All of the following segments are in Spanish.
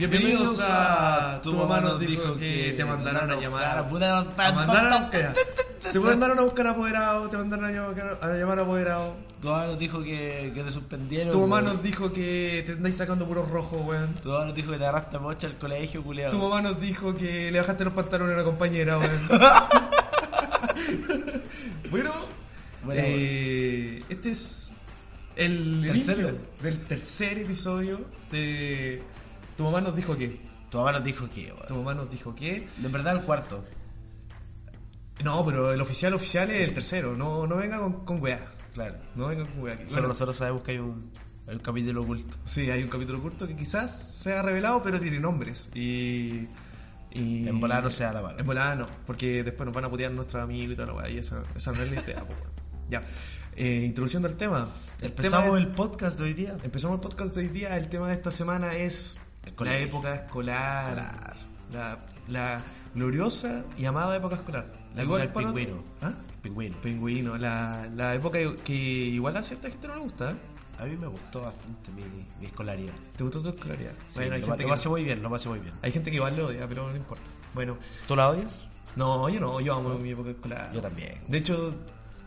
Bienvenidos a Tu mamá nos dijo que te mandaron a llamar. A mandaron. Te mandaron a buscar apoderado, te mandaron a llamar a, llamar apoderado. Tu mamá nos dijo que, que te suspendieron. Tu mamá weón. nos dijo que te andáis sacando puros rojos, weón. Tu mamá nos dijo que te agarraste a mocha al colegio, culiado. Tu mamá nos dijo que le bajaste los pantalones a una compañera, weón. bueno, Bueno, eh, este es el Tercero. inicio del tercer episodio de Tu mamá nos dijo que. Tu mamá nos dijo que, Tu weón. mamá nos dijo que. De verdad, el cuarto. No, pero el oficial oficial es el tercero. No, no venga con, con weá. Claro. No venga con weá. aquí. Solo Bueno, nosotros sabemos que hay un, capítulo oculto. Sí, hay un capítulo oculto que quizás sea revelado, pero tiene nombres. Y. y En volada no sea la mala. En volada no, porque después nos van a putear nuestros amigos y toda la weá. Y esa, esa no es la idea, po, weón. Ya. Eh, introduciendo al tema. El Empezamos tema el podcast de hoy día. Empezamos el podcast de hoy día. El tema de esta semana es El la colegio. época escolar. La, la gloriosa y amada época escolar. La Igual del pingüino. ¿Ah? Pingüino. Pingüino. La, la época que igual a cierta gente no le gusta. ¿eh? A mí me gustó bastante mi, mi escolaridad. ¿Te gustó tu escolaridad? Sí, bueno, hay lo, gente, lo que pasé muy bien, lo pasé muy bien. hay gente que igual lo odia, pero no importa. Bueno, ¿Tú la odias? no, yo no, yo amo mi época escolar. Yo también. De hecho,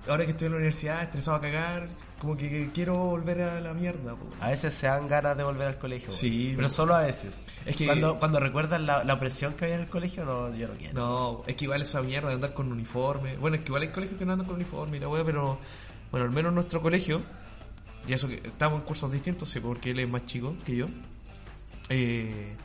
ahora que estoy en la universidad, estresado a cagar, como que quiero volver a la mierda. po. A veces se dan ganas de volver al colegio. Sí, Pero solo a veces. Es que- Cuando, cuando recuerdas la, la opresión que había en el colegio, no, yo no quiero. No, es que igual esa mierda de andar con uniforme. Bueno, es que igual hay colegios que no andan con uniforme y la wea, pero bueno, al menos en nuestro colegio, y eso que estamos en cursos distintos, sí, porque él es más chico que yo. Eh,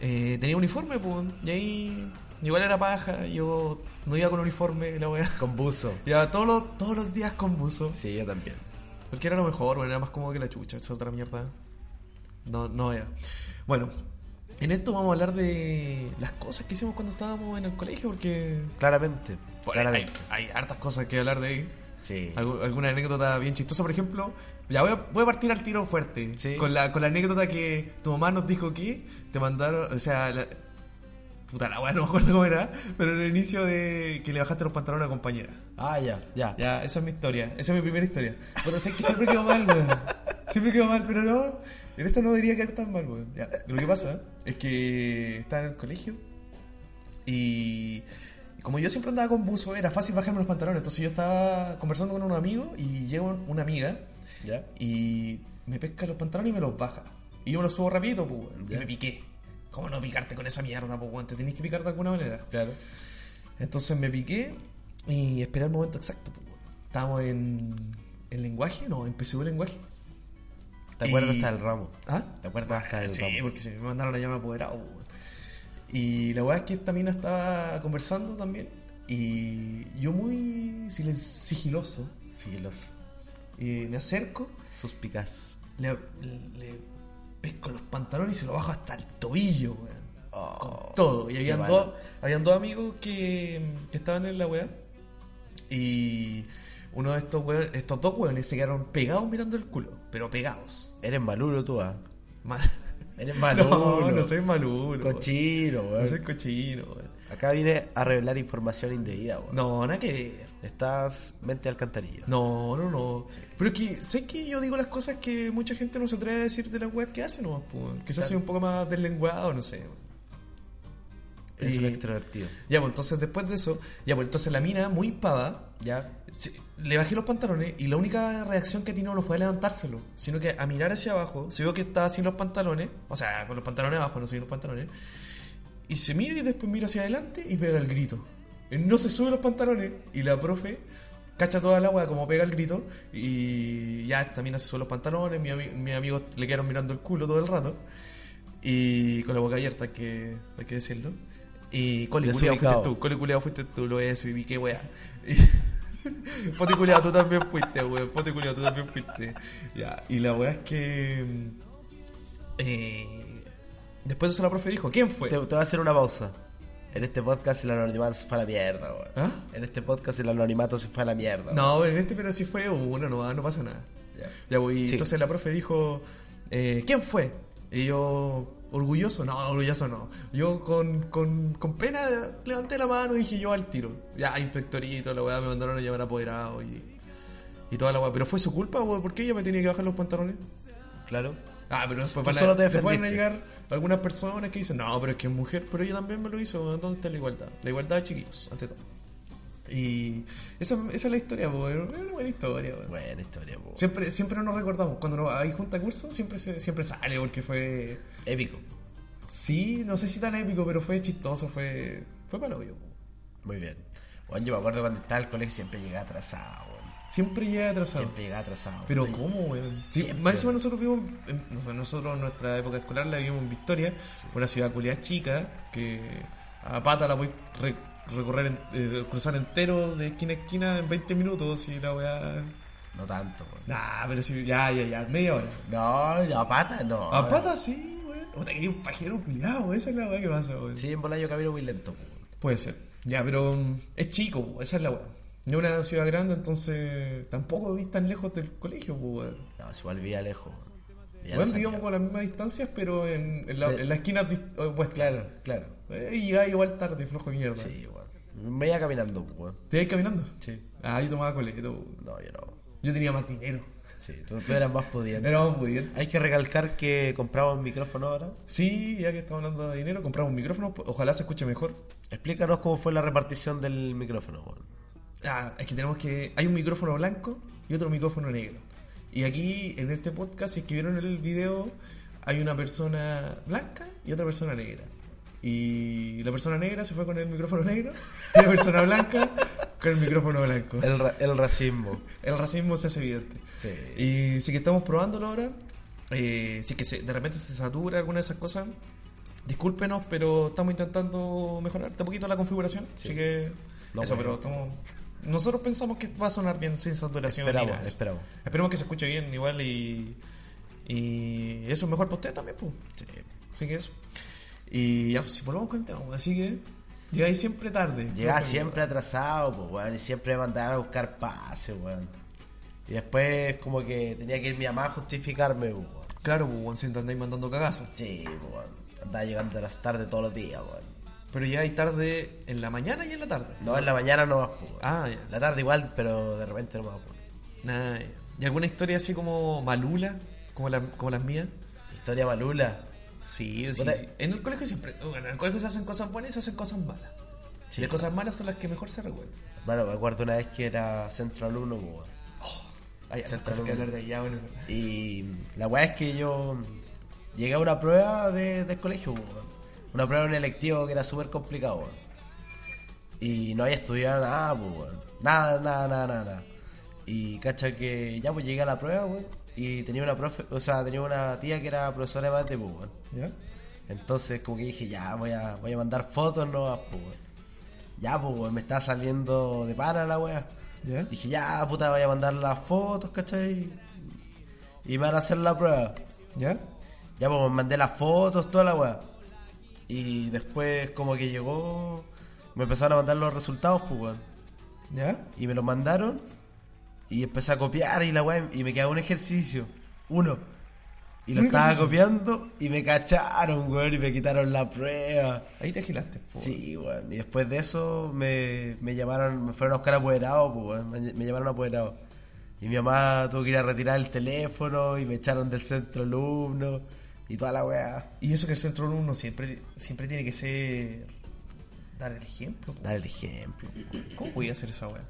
eh, tenía uniforme, pues, y ahí igual era paja, yo no iba con uniforme, la wea. Con buzo. Iba todos los, todos los días con buzo. Sí, yo también. Porque era lo mejor, bueno, era más cómodo que la chucha, esa otra mierda. No, no era. Bueno, en esto vamos a hablar de las cosas que hicimos cuando estábamos en el colegio, porque Claramente. claramente. hay, hay hartas cosas que hablar de ahí. Sí. Algu- alguna anécdota bien chistosa, por ejemplo. Ya voy a, voy a partir al tiro fuerte. Sí. Con, la, con la anécdota que tu mamá nos dijo que te mandaron, o sea, la, puta la weá, no me acuerdo cómo era, pero en el inicio de que le bajaste los pantalones a una compañera. Ah, ya, ya. Ya, esa es mi historia, esa es mi primera historia. Pero sé que siempre quedo mal, weón. Siempre quedo mal, pero no, en esta no debería quedar tan mal, weón. Ya, lo que pasa es que estaba en el colegio y como yo siempre andaba con buzo, era fácil bajarme los pantalones. Entonces yo estaba conversando con un amigo y llega un- una amiga Ya. y me pesca los pantalones y me los baja. Y yo me los subo rapidito, pues. Y me piqué. ¿Cómo no picarte con esa mierda, pues, weón? Te tenés que picar de alguna manera. Claro. Entonces me piqué y esperé el momento exacto. pues, weón. Estábamos en, en lenguaje, no, en PSU lenguaje. ¿Te acuerdas Y- hasta del ramo? ¿Ah? ¿Te acuerdas hasta del Sí, ramo? porque se me mandaron a llamar apoderado. pues, weón. Y la weá es que esta mina estaba conversando también. Y yo muy silen- sigiloso Sigiloso. eh, me acerco, Suspicaz. le, le pesco los pantalones y se lo bajo hasta el tobillo, weón. Oh, con todo. Y habían dos, habían dos amigos que, que estaban en la weá. Y uno de estos weones, estos dos weones se quedaron pegados mirando el culo. Pero pegados. Eres malulo tú, ah. Mal. Eres malulo. No, no soy malulo. Cochino, weón. No soy cochino, weón. Acá viene a revelar información indebida, weón. No, nada que ver. Estás mente al cantarillo. No, no, no. Pero es que, sé que yo digo las cosas que mucha gente no se atreve a decir de la web que hace nomás, pues. Quizás Claro. soy un poco más deslenguado, no sé. Y- un extrovertido. Ya, pues entonces después de eso, ya, pues entonces la mina, muy pava, ¿Ya? Le bajé los pantalones y la única reacción que tiene no fue a levantárselo, sino que a mirar hacia abajo, se vio que estaba sin los pantalones, o sea, con los pantalones abajo, no sin los pantalones, y se mira y después mira hacia adelante y pega el grito. No se sube los pantalones y la profe cacha toda la agua como pega el grito y ya mina se sube los pantalones, mi, ami- mis amigos le quedaron mirando el culo todo el rato y con la boca abierta, hay que, hay que decirlo. Y culiao Desubicado. fuiste tú, culiao fuiste tú, lo decir, y qué wea. Poti culiao, tú también fuiste, weón. Poti culiao, tú también fuiste. Ya, y la wea es que. Eh, después de eso la profe dijo, ¿quién fue? Te, te voy a hacer una pausa. En este podcast el anonimato se fue a la mierda, weón. ¿Ah? En este podcast el anonimato se fue a la mierda. No, en este pero sí fue uno, no, no pasa nada. Ya. Ya, y Sí. entonces la profe dijo, eh, ¿quién fue? Y yo, orgulloso, no, orgulloso no. Yo con, con, con pena levanté la mano y dije yo al tiro. Ya, inspectorito, la weá, me mandaron a llamar apoderado y, y toda la weá. Pero fue su culpa, weón, ¿por qué ella me tenía que bajar los pantalones? Claro. Ah, pero después van, a, solo te después van a llegar algunas personas que dicen, no, pero es que es mujer, pero ella también me lo hizo, ¿dónde está la igualdad? La igualdad, chiquillos, ante todo. Y esa, esa es la historia, weón, es una buena historia, weón. Buena historia, po. Siempre, siempre nos recordamos, cuando nos- hay junta curso, siempre, siempre sale, porque fue... Épico. Sí, no sé si tan épico, pero fue chistoso, fue... Fue para. Muy bien. Bueno, yo me acuerdo cuando estaba el colegio siempre llegaba atrasado. Siempre llega atrasado. Siempre llegaba atrasado. Pero Sí. ¿cómo, weón? Sí, más encima nosotros vivimos, nosotros en nuestra época escolar la vivimos en Victoria, una ciudad culiada chica, que a pata la voy re- recorrer, en- eh, cruzar entero de esquina a esquina en 20 minutos y la weá... No tanto, weón. Nah, pero sí, ya, ya, ya, media hora. No, a pata no. A pata sí, weón. O te quería un pajero culiado, esa es la weá que pasa, weón. Sí, en bola yo camino muy lento, po. Puede ser. Ya, pero mm, es chico, esa es la weá. No es una ciudad grande, entonces tampoco vivís tan lejos del colegio, weón. No, igual vivía lejos, Bueno, vivíamos con las mismas distancias, pero en, en la, Sí. en la esquina opuesta. Claro, claro. Eh, y llegaba igual tarde, flojo de mierda. Sí, weón. Me iba caminando, weón. ¿Te ibas caminando? Sí. Ah, yo tomaba coleto. No, yo no. Yo tenía más dinero. Sí, tú, tú eras más pudiente. Era más pudiente. Hay que recalcar que compramos un micrófono ahora. Sí, ya que estamos hablando de dinero, compramos un micrófono. Ojalá se escuche mejor. Explícanos cómo fue la repartición del micrófono, weón. Ah, es que tenemos que. Hay un micrófono blanco y otro micrófono negro. Y aquí, en este podcast, si es que vieron el video, hay una persona blanca y otra persona negra. Y la persona negra se fue con el micrófono negro y la persona blanca con el micrófono blanco. El, ra- el racismo. El racismo se hace evidente. Sí. Y sí que estamos probándolo ahora. Eh, si que se- de repente se satura alguna de esas cosas, discúlpenos, pero estamos intentando mejorar de poquito la configuración. Sí. Así que No, eso, bueno. pero estamos. Nosotros pensamos que va a sonar bien sin saturación. Esperamos, esperamos. Esperemos que se escuche bien igual y. Y eso es mejor para usted también, pues. Así que eso. Y ya, pues, si volvamos con el tema, pues, así que. Llegáis siempre tarde. Flojo, siempre atrasado, pues, weón, y siempre me mandaban a buscar pase, weón. Y después, como que tenía que ir mi mamá a justificarme, pues, weón. Claro, pues, si andáis mandando cagazos. Sí, pues, weón. Andaba llegando a las tardes todos los días, weón. Pero llegáis tarde en la mañana y en la tarde. No, en la mañana no más, pues, weón. Ah, ya. La tarde igual, pero de repente no más, weón. Nah, ya. ¿Y alguna historia así como malula? Como, la- como las mías. Historia malula. Sí, sí. En el colegio siempre. En el colegio se hacen cosas buenas y se hacen cosas malas. Sí, las cosas malas son las que mejor se recuerdan. Bueno, me acuerdo una vez que era centro alumno. Hay otras cosas que hablar de allá, bueno. Y la weá es que yo llegué a una prueba de, del colegio, weón. Una prueba de un electivo que era súper complicado, weón. Y no había estudiado nada, pues, weón. Nada, nada, nada, nada, nada. Y cacha que ya pues llegué a la prueba, weón. Y tenía una profe, o sea, tenía una tía que era profesora de mate, pues, weón. ¿Ya? Entonces como que dije, ya, voy a, voy a mandar fotos no pues, weón. Ya, pues, weón, me está saliendo de pana la weá. ¿Ya? Dije, ya, puta, voy a mandar las fotos, ¿cachai? Y me van a hacer la prueba. ¿Ya? Ya, pues, mandé las fotos, toda la weá. Y después, como que llegó, me empezaron a mandar los resultados, pues, weón. ¿Ya? Y me los mandaron, y empecé a copiar, y la weá, y me quedaba un ejercicio, uno. Y lo estaba ejercicio. copiando, y me cacharon, weón, y me quitaron la prueba. Ahí te agilaste. po. Sí, weón. Y después de eso me, me llamaron, me fueron a buscar apoderado, pues, weón. Me, me llamaron apoderado. Y mi mamá tuvo que ir a retirar el teléfono y me echaron del centro alumno y toda la weá. Y eso que el centro alumno siempre, siempre tiene que ser. dar el ejemplo. po. Dar el ejemplo. ¿Cómo voy a hacer esa weá?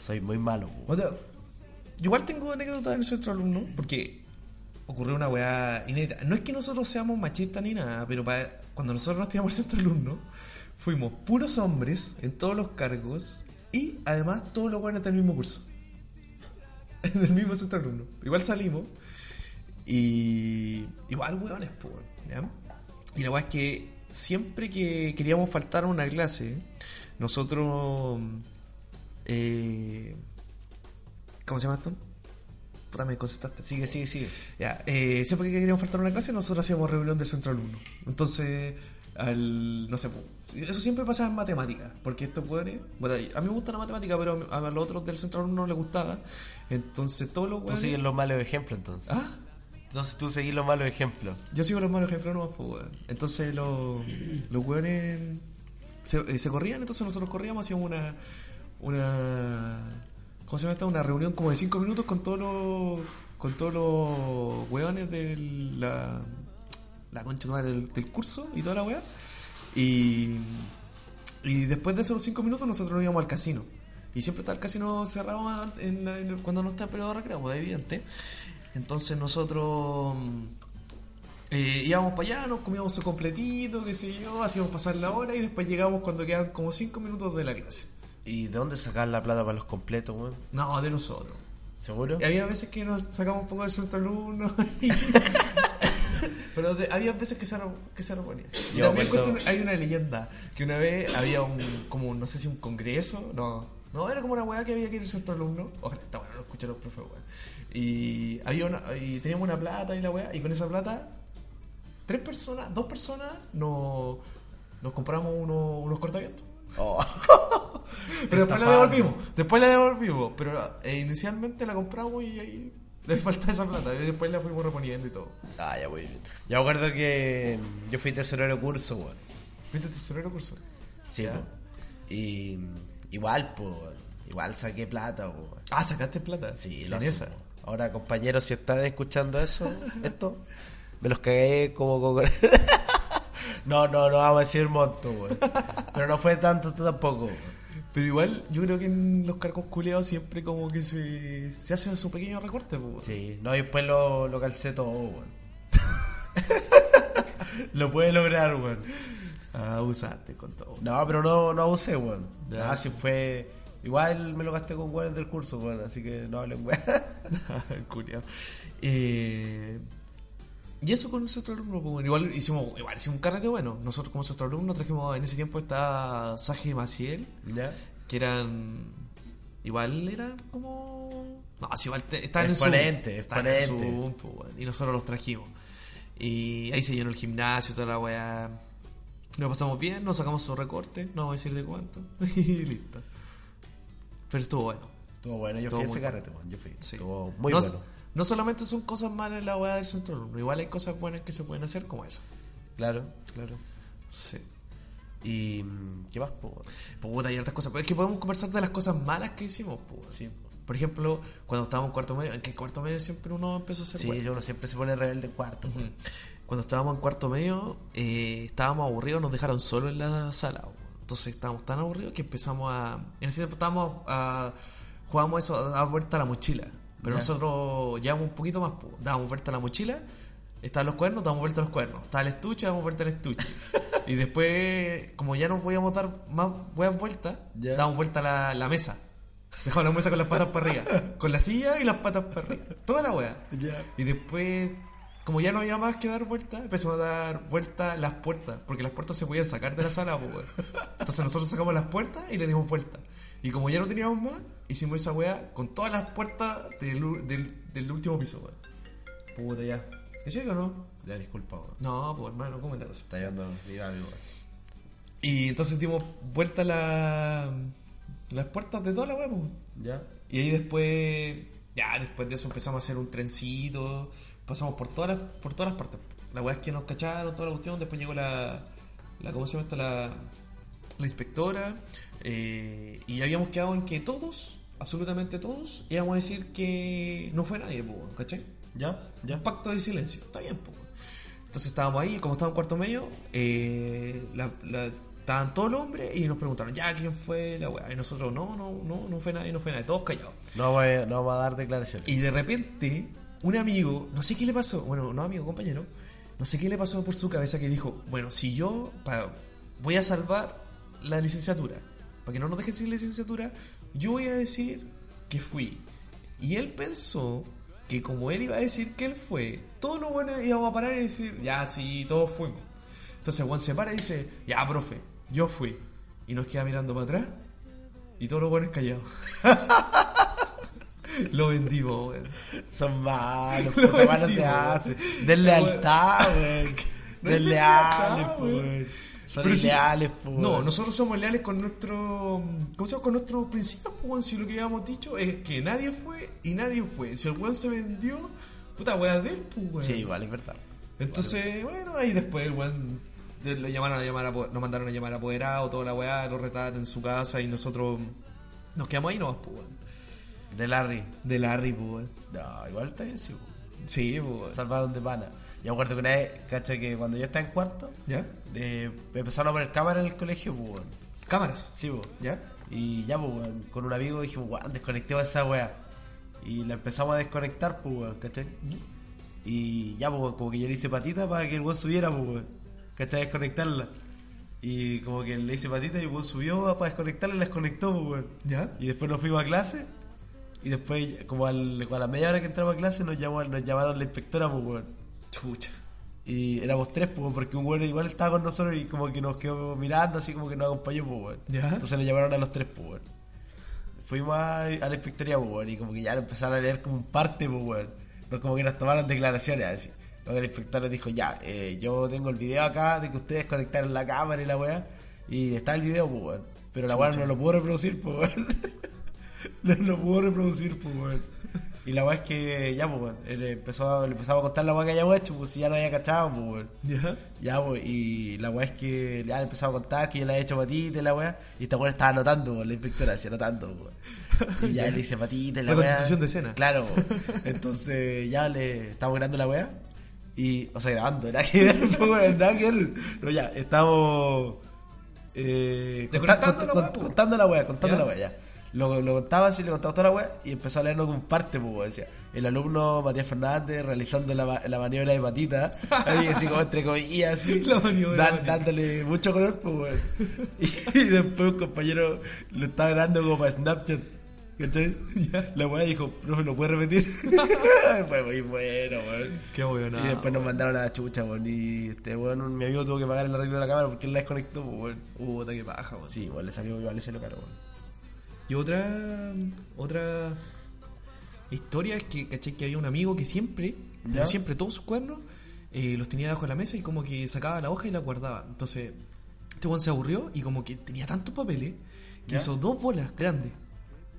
Soy muy malo, weón. O sea, yo igual tengo anécdotas en el centro alumno, porque ocurrió una weá inédita. No es que nosotros seamos machistas ni nada, pero pa- cuando nosotros nos tiramos al centro alumno, fuimos puros hombres en todos los cargos y además todos los weones del mismo curso. En el mismo centro alumno. Igual salimos y. Igual weones, pues, ¿ya? Y la weá es que siempre que queríamos faltar a una clase, nosotros... eh, ¿Cómo se llama esto? Puta, me concentraste. Sigue, sigue, sigue. Ya, eh, siempre que queríamos faltar a una clase, nosotros hacíamos reunión del centro alumno. Entonces, al, no sé, eso siempre pasaba en matemáticas, porque estos hueones, bueno, a mí me gusta la matemática, pero a los otros del centro alumno no les gustaba. Entonces, todos los Tú sigues los malos ejemplos entonces. ¿Ah? Entonces tú seguís los malos ejemplos. Yo sigo los malos ejemplos nomás, pues, weón. Entonces los, los weones se, eh, se corrían, entonces nosotros corríamos, hacíamos una, una, ¿cómo se llama esta? Una reunión como de cinco minutos con todos los, con todos los weones de la, la concha del, curso y toda la wea. Y, y después de esos cinco minutos nosotros nos íbamos al casino. Y siempre está el casino cerrado cuando no está el periodo de recreo, pues, es evidente. Entonces nosotros mm, eh, íbamos para allá, nos comíamos su completito, qué sé yo, hacíamos pasar la hora y después llegamos cuando quedan como cinco minutos de la clase. ¿Y de dónde sacar la plata para los completos, weón? No, de nosotros. ¿Seguro? Y había veces que nos sacamos un poco del centro alumno. y- Pero de- había veces que se que se nos ponía. Y Yo también cuento- hay una leyenda que una vez había un, como, no sé si un congreso, no, no, era como una weá que había que ir centro alumno. Ojalá, está bueno, lo escuché los profes, weón. Y, había una, y teníamos una plata y la weá, y con esa plata, tres personas, dos personas, nos, nos compramos unos, unos cortavientos. Oh. Pero después la devolvimos. Después la devolvimos. Pero eh, inicialmente la compramos y ahí le falta esa plata. Y después la fuimos reponiendo y todo. Ah, ya muy bien. Yo me acuerdo que yo fui tesorero curso, weón. ¿Viste tesorero curso? Sí, Ya. Y igual, pues, igual saqué plata, weón. Ah, sacaste plata. Sí, lo hacemos. Ahora, compañeros, si están escuchando eso, esto, me los cagué como con... no, no, no vamos a decir monto, weón. Pero no fue tanto tampoco. Pero igual, yo creo que en los cargos culeados siempre como que se, se hace su pequeño recorte. pues. Sí, no, y después lo, lo calcé todo, weón. lo puede lograr, weón. Ah, usaste con todo. No, pero no, no abusé, weón. Ah, si fue... Igual me lo gasté con weones del curso, weón, así que no hablen, weón. Culeado. Eh, y eso con nuestro alumno, pues, bueno, igual hicimos, igual hicimos un carrete bueno. Nosotros como nuestro alumno trajimos, en ese tiempo está Saje Maciel, ¿Ya? que eran igual eran como no así igual te- estaban en Exponente, Zoom estaban en exponente. Pues, bueno, y nosotros los trajimos y ahí se llenó el gimnasio toda la weá nos pasamos bien nos sacamos su recorte no vamos a decir de cuánto y listo pero estuvo bueno Estuvo bueno, yo Estuvo fui a ese carrete, weón. Yo fui. sí. Estuvo muy no, bueno. no solamente son cosas malas en la weá del centro alumno igual hay cosas buenas que se pueden hacer como esa Claro, claro. sí ¿Y qué más, po? Puta, hay hartas cosas. Pero es que podemos conversar de las cosas malas que hicimos, pues. Sí. Por ejemplo, cuando estábamos en cuarto medio, en que cuarto medio siempre uno empezó a hacer Sí, weas. uno siempre se pone rebelde en cuarto. Weón. Cuando estábamos en cuarto medio, eh, estábamos aburridos, nos dejaron solo en la sala. Entonces estábamos tan aburridos que empezamos a. En ese tiempo estábamos a. Jugábamos eso, dar vuelta a la mochila. Pero Ya. nosotros llevamos un poquito más, pues. Dábamos vuelta a la mochila, estaban los cuernos, dábamos vuelta a los cuernos. Estaba el estuche, dábamos vuelta al estuche. y después, como ya no podíamos dar más buenas vueltas, Ya. dábamos vuelta a la, la mesa. Dejamos la mesa con las patas para arriba. Con la silla y las patas para arriba. Toda la wea. Y después, como ya no había más que dar vueltas, empezamos a dar vueltas las puertas, porque las puertas se podían sacar de la sala, pues, weón. Entonces nosotros sacamos las puertas y le dimos vuelta. Y como ya no teníamos más, hicimos esa weá con todas las puertas del, del, del último piso, weón. Puta ya. ¿Es cierto o no? Ya, disculpa, weón. No, pues hermano, ¿cómo cosa? Está llevando amigo. Y entonces dimos vuelta la, las puertas de toda la weá, pues. ¿Ya? Y ahí después, ya después de eso empezamos a hacer un trencito, pasamos por todas las, por todas las partes. La weá es que nos cacharon, toda la cuestión, después llegó la, la ¿cómo se llama esto? La, la inspectora, eh, y habíamos quedado en que todos, absolutamente todos, íbamos a decir que no fue nadie, ¿cachai? ¿Ya? ¿Ya? Un pacto de silencio, está bien, pues. weón. Entonces estábamos ahí, como estábamos en cuarto medio, eh, la- la- estaban todos los hombres y nos preguntaron, ya, ¿quién fue la weá? Y nosotros, no, no, no, no fue nadie, no fue nadie, todos callados. No, a, no vamos a dar declaraciones. Y de repente, un amigo, no sé qué le pasó, bueno, no amigo, compañero, no sé qué le pasó por su cabeza que dijo, bueno, si yo voy a salvar la licenciatura, para que no nos dejen sin licenciatura, yo voy a decir que fui. Y él pensó que como él iba a decir que él fue, todos los buenos íbamos a parar y decir, ya, sí, todos fuimos. Entonces Juan se para y dice, ya, profe, yo fui. Y nos queda mirando para atrás y todos los buenos callados. Lo vendimos, weón. Son malos, Lo pues esa weá no se vendimos, hace. Deslealtad, weón. No es Desleales, deslealtad, pues. weón. weón. Son Pero si- leales, pues. No, nosotros somos leales con nuestro. ¿Cómo se llama? Con nuestros principios, pues, weón. Si lo que habíamos dicho es que nadie fue y nadie fue. Si el weón se vendió, puta weá de él, pues, weón. Sí, igual, es verdad. Entonces, bueno, ahí después el weón de- lo llamaron a llamar a, nos mandaron a llamar a apoderado, toda la weá, lo retaron en su casa y nosotros nos quedamos ahí nomás, pues, weón. De Larry. De Larry, pues. No, igual está bien, sí, weón. Sí, pues. Salvaron de pana. Yo acuerdo que una vez, cacha, que cuando yo estaba en cuarto, ¿Ya? eh, me empezaron a poner cámara en el colegio, pues. Cámaras. Sí, weón. ¿Ya? Y ya, pues, con un amigo dijimos, weón, desconectemos esa weá. Y la empezamos a desconectar, pues, weón, ¿cachai? Y ya, pues, como que yo le hice patita para que el weón subiera, pues, weón. ¿Cachai? Desconectarla. Y como que le hice patita y el weón subió para desconectarla y la desconectó, pues, weón. ¿Ya? Y después nos fuimos a clase. Y después, como al- a la media hora que entramos a clase, nos, llamó, nos llamaron la inspectora, pues, weón. Chucha. Y éramos tres, pues, porque un weón igual estaba con nosotros y como que nos quedó mirando, así como que nos acompañó, pues, weón. Ya. Entonces le llamaron a los tres, pues, weón. Fuimos a, a la inspectoría, pues, weón, y como que ya lo empezaron a leer como un parte, pues, weón. No como que nos tomaron declaraciones, así. Luego el inspector les dijo, ya, eh, yo tengo el video acá de que ustedes conectaron la cámara y la weá. Y está el video, pues, weón. Pero la weá no lo puedo reproducir, pues, weón. no lo puedo reproducir, pues, weón. Y la weá es que ya, pues, weón, él empezó le empezaba a contar la weá que habíamos hecho, pues si ya no había cachado, pues, weón. ¿Ya? Ya, pues, y la weá es que ya le empezaba a contar que yo le había hecho patita y la weá. Y esta weá estaba anotando, pues, la inspectora decía anotando, weón. Y ya le hice patita y la La weá. constitución de escena. Claro, pues. Entonces ya le estábamos grabando la weá. Y, o sea, grabando, nada que ver, pues, weón, nada que ver. No, ya, estamos. Eh, Desconectando conta- la cont- pues. contando la weá, contando la weá, ya. Lo, lo contaba así, le contaba toda la weá y empezó a leernos de un parte, pues, decía. El alumno Matías Fernández realizando la, la maniobra de patita, ahí así como entre comillas, así, La maniobra de dan- patita. dándole mucho color, pues, weón. Y, y después un compañero lo estaba grabando como para Snapchat. ¿Cachai? La weá dijo, profe, ¿lo puede repetir? Fue muy bueno, weón. Qué weón. Y después nos mandaron a la chucha, weón. Y este weón, mi amigo tuvo que pagar el arreglo de la cámara porque él la desconectó, pues, weón. Puta, qué paja, weón. Sí, weón, le salió igual ese lo caro, weón. Y otra otra historia es que, ¿cachai? Que había un amigo que siempre, siempre, todos sus cuernos eh, los tenía debajo de la mesa y como que sacaba la hoja y la guardaba. Entonces, este se aburrió y como que tenía tantos papeles que ¿Ya? hizo dos bolas grandes,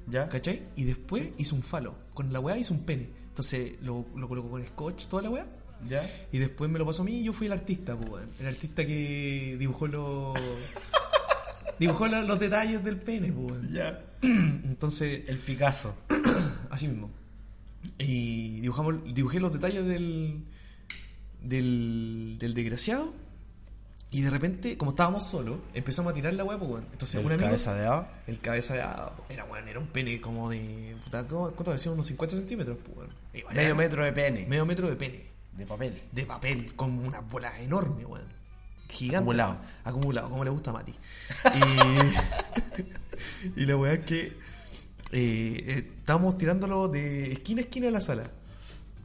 ¿Ya? ¿cachai? Y después hizo un falo. Con la weá hizo un pene. Entonces lo, lo colocó con scotch, toda la weá. ¿Ya? Y después me lo pasó a mí y yo fui el artista, pues. El artista que dibujó los. dibujó lo- los detalles del pene, pues. Ya. Entonces, El Picasso. así mismo. Y dibujamos, dibujé los detalles del, del, del desgraciado. Y de repente, como estábamos solos, empezamos a tirar la weá, pues, weón. Entonces, El un amigo. cabeza de haba. El cabeza de hada, era, weón, era un pene como de. Puta, ¿cómo- ¿Cuánto decía? Unos 50 centímetros, pues, weón. Medio metro de pene. Medio metro de pene. De papel. De papel, con una bola enorme, weón. Gigante. Acumulado. Acumulado, como le gusta a Mati. Y, y la weá es que eh, eh, estábamos tirándolo de esquina a esquina de la sala.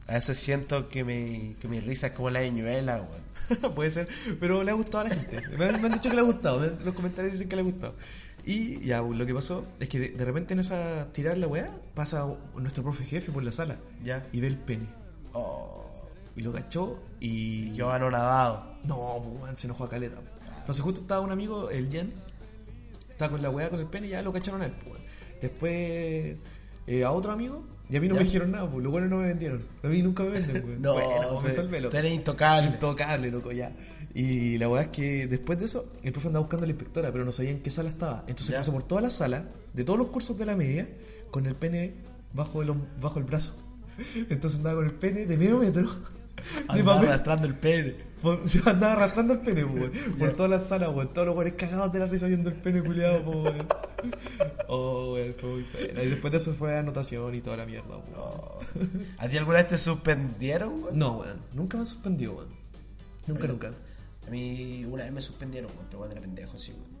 A veces siento que mi, que mi risa es como la de Ñuela, weón. Puede ser, pero le ha gustado a la gente. Me han, me han dicho que le ha gustado, los comentarios dicen que le ha gustado. Y ya, lo que pasó es que de, de repente en esa tirar la weá pasa nuestro profe jefe por la sala Ya. y ve el pene. Oh. Y lo cachó y. Yo anonadado. No, pues weón, se enojó a caleta. Entonces justo estaba un amigo, el Jen, estaba con la weá con el pene y ya lo cacharon a él, pues. Después eh, a otro amigo, y a mí no ¿Ya? me dijeron nada, pues los buenos no me vendieron. A mí nunca me venden, weón. No, bueno, pues, tú- tú eres intocable. Intocable, loco, ya. Y la weá es que después de eso, el profe andaba buscando a la inspectora, pero no sabía en qué sala estaba. Entonces Ya. pasó por toda la sala, de todos los cursos de la media, con el pene bajo el, bajo el brazo. Entonces andaba con el pene de medio metro, Andaba arrastrando el pene. Se andaba arrastrando el pene, po, weón. Por toda la sala, weón. Todos los weones cagados de la risa viendo el pene culiado, po, weón. Oh, weón, fue muy pena. Y después de eso fue anotación y toda la mierda. Oh. ¿A ti alguna vez te suspendieron, weón? No, weón. Nunca me suspendió, weón. Nunca, Oye. nunca. A mí una vez me suspendieron, weón, pero cuando era pendejo, sí, weón.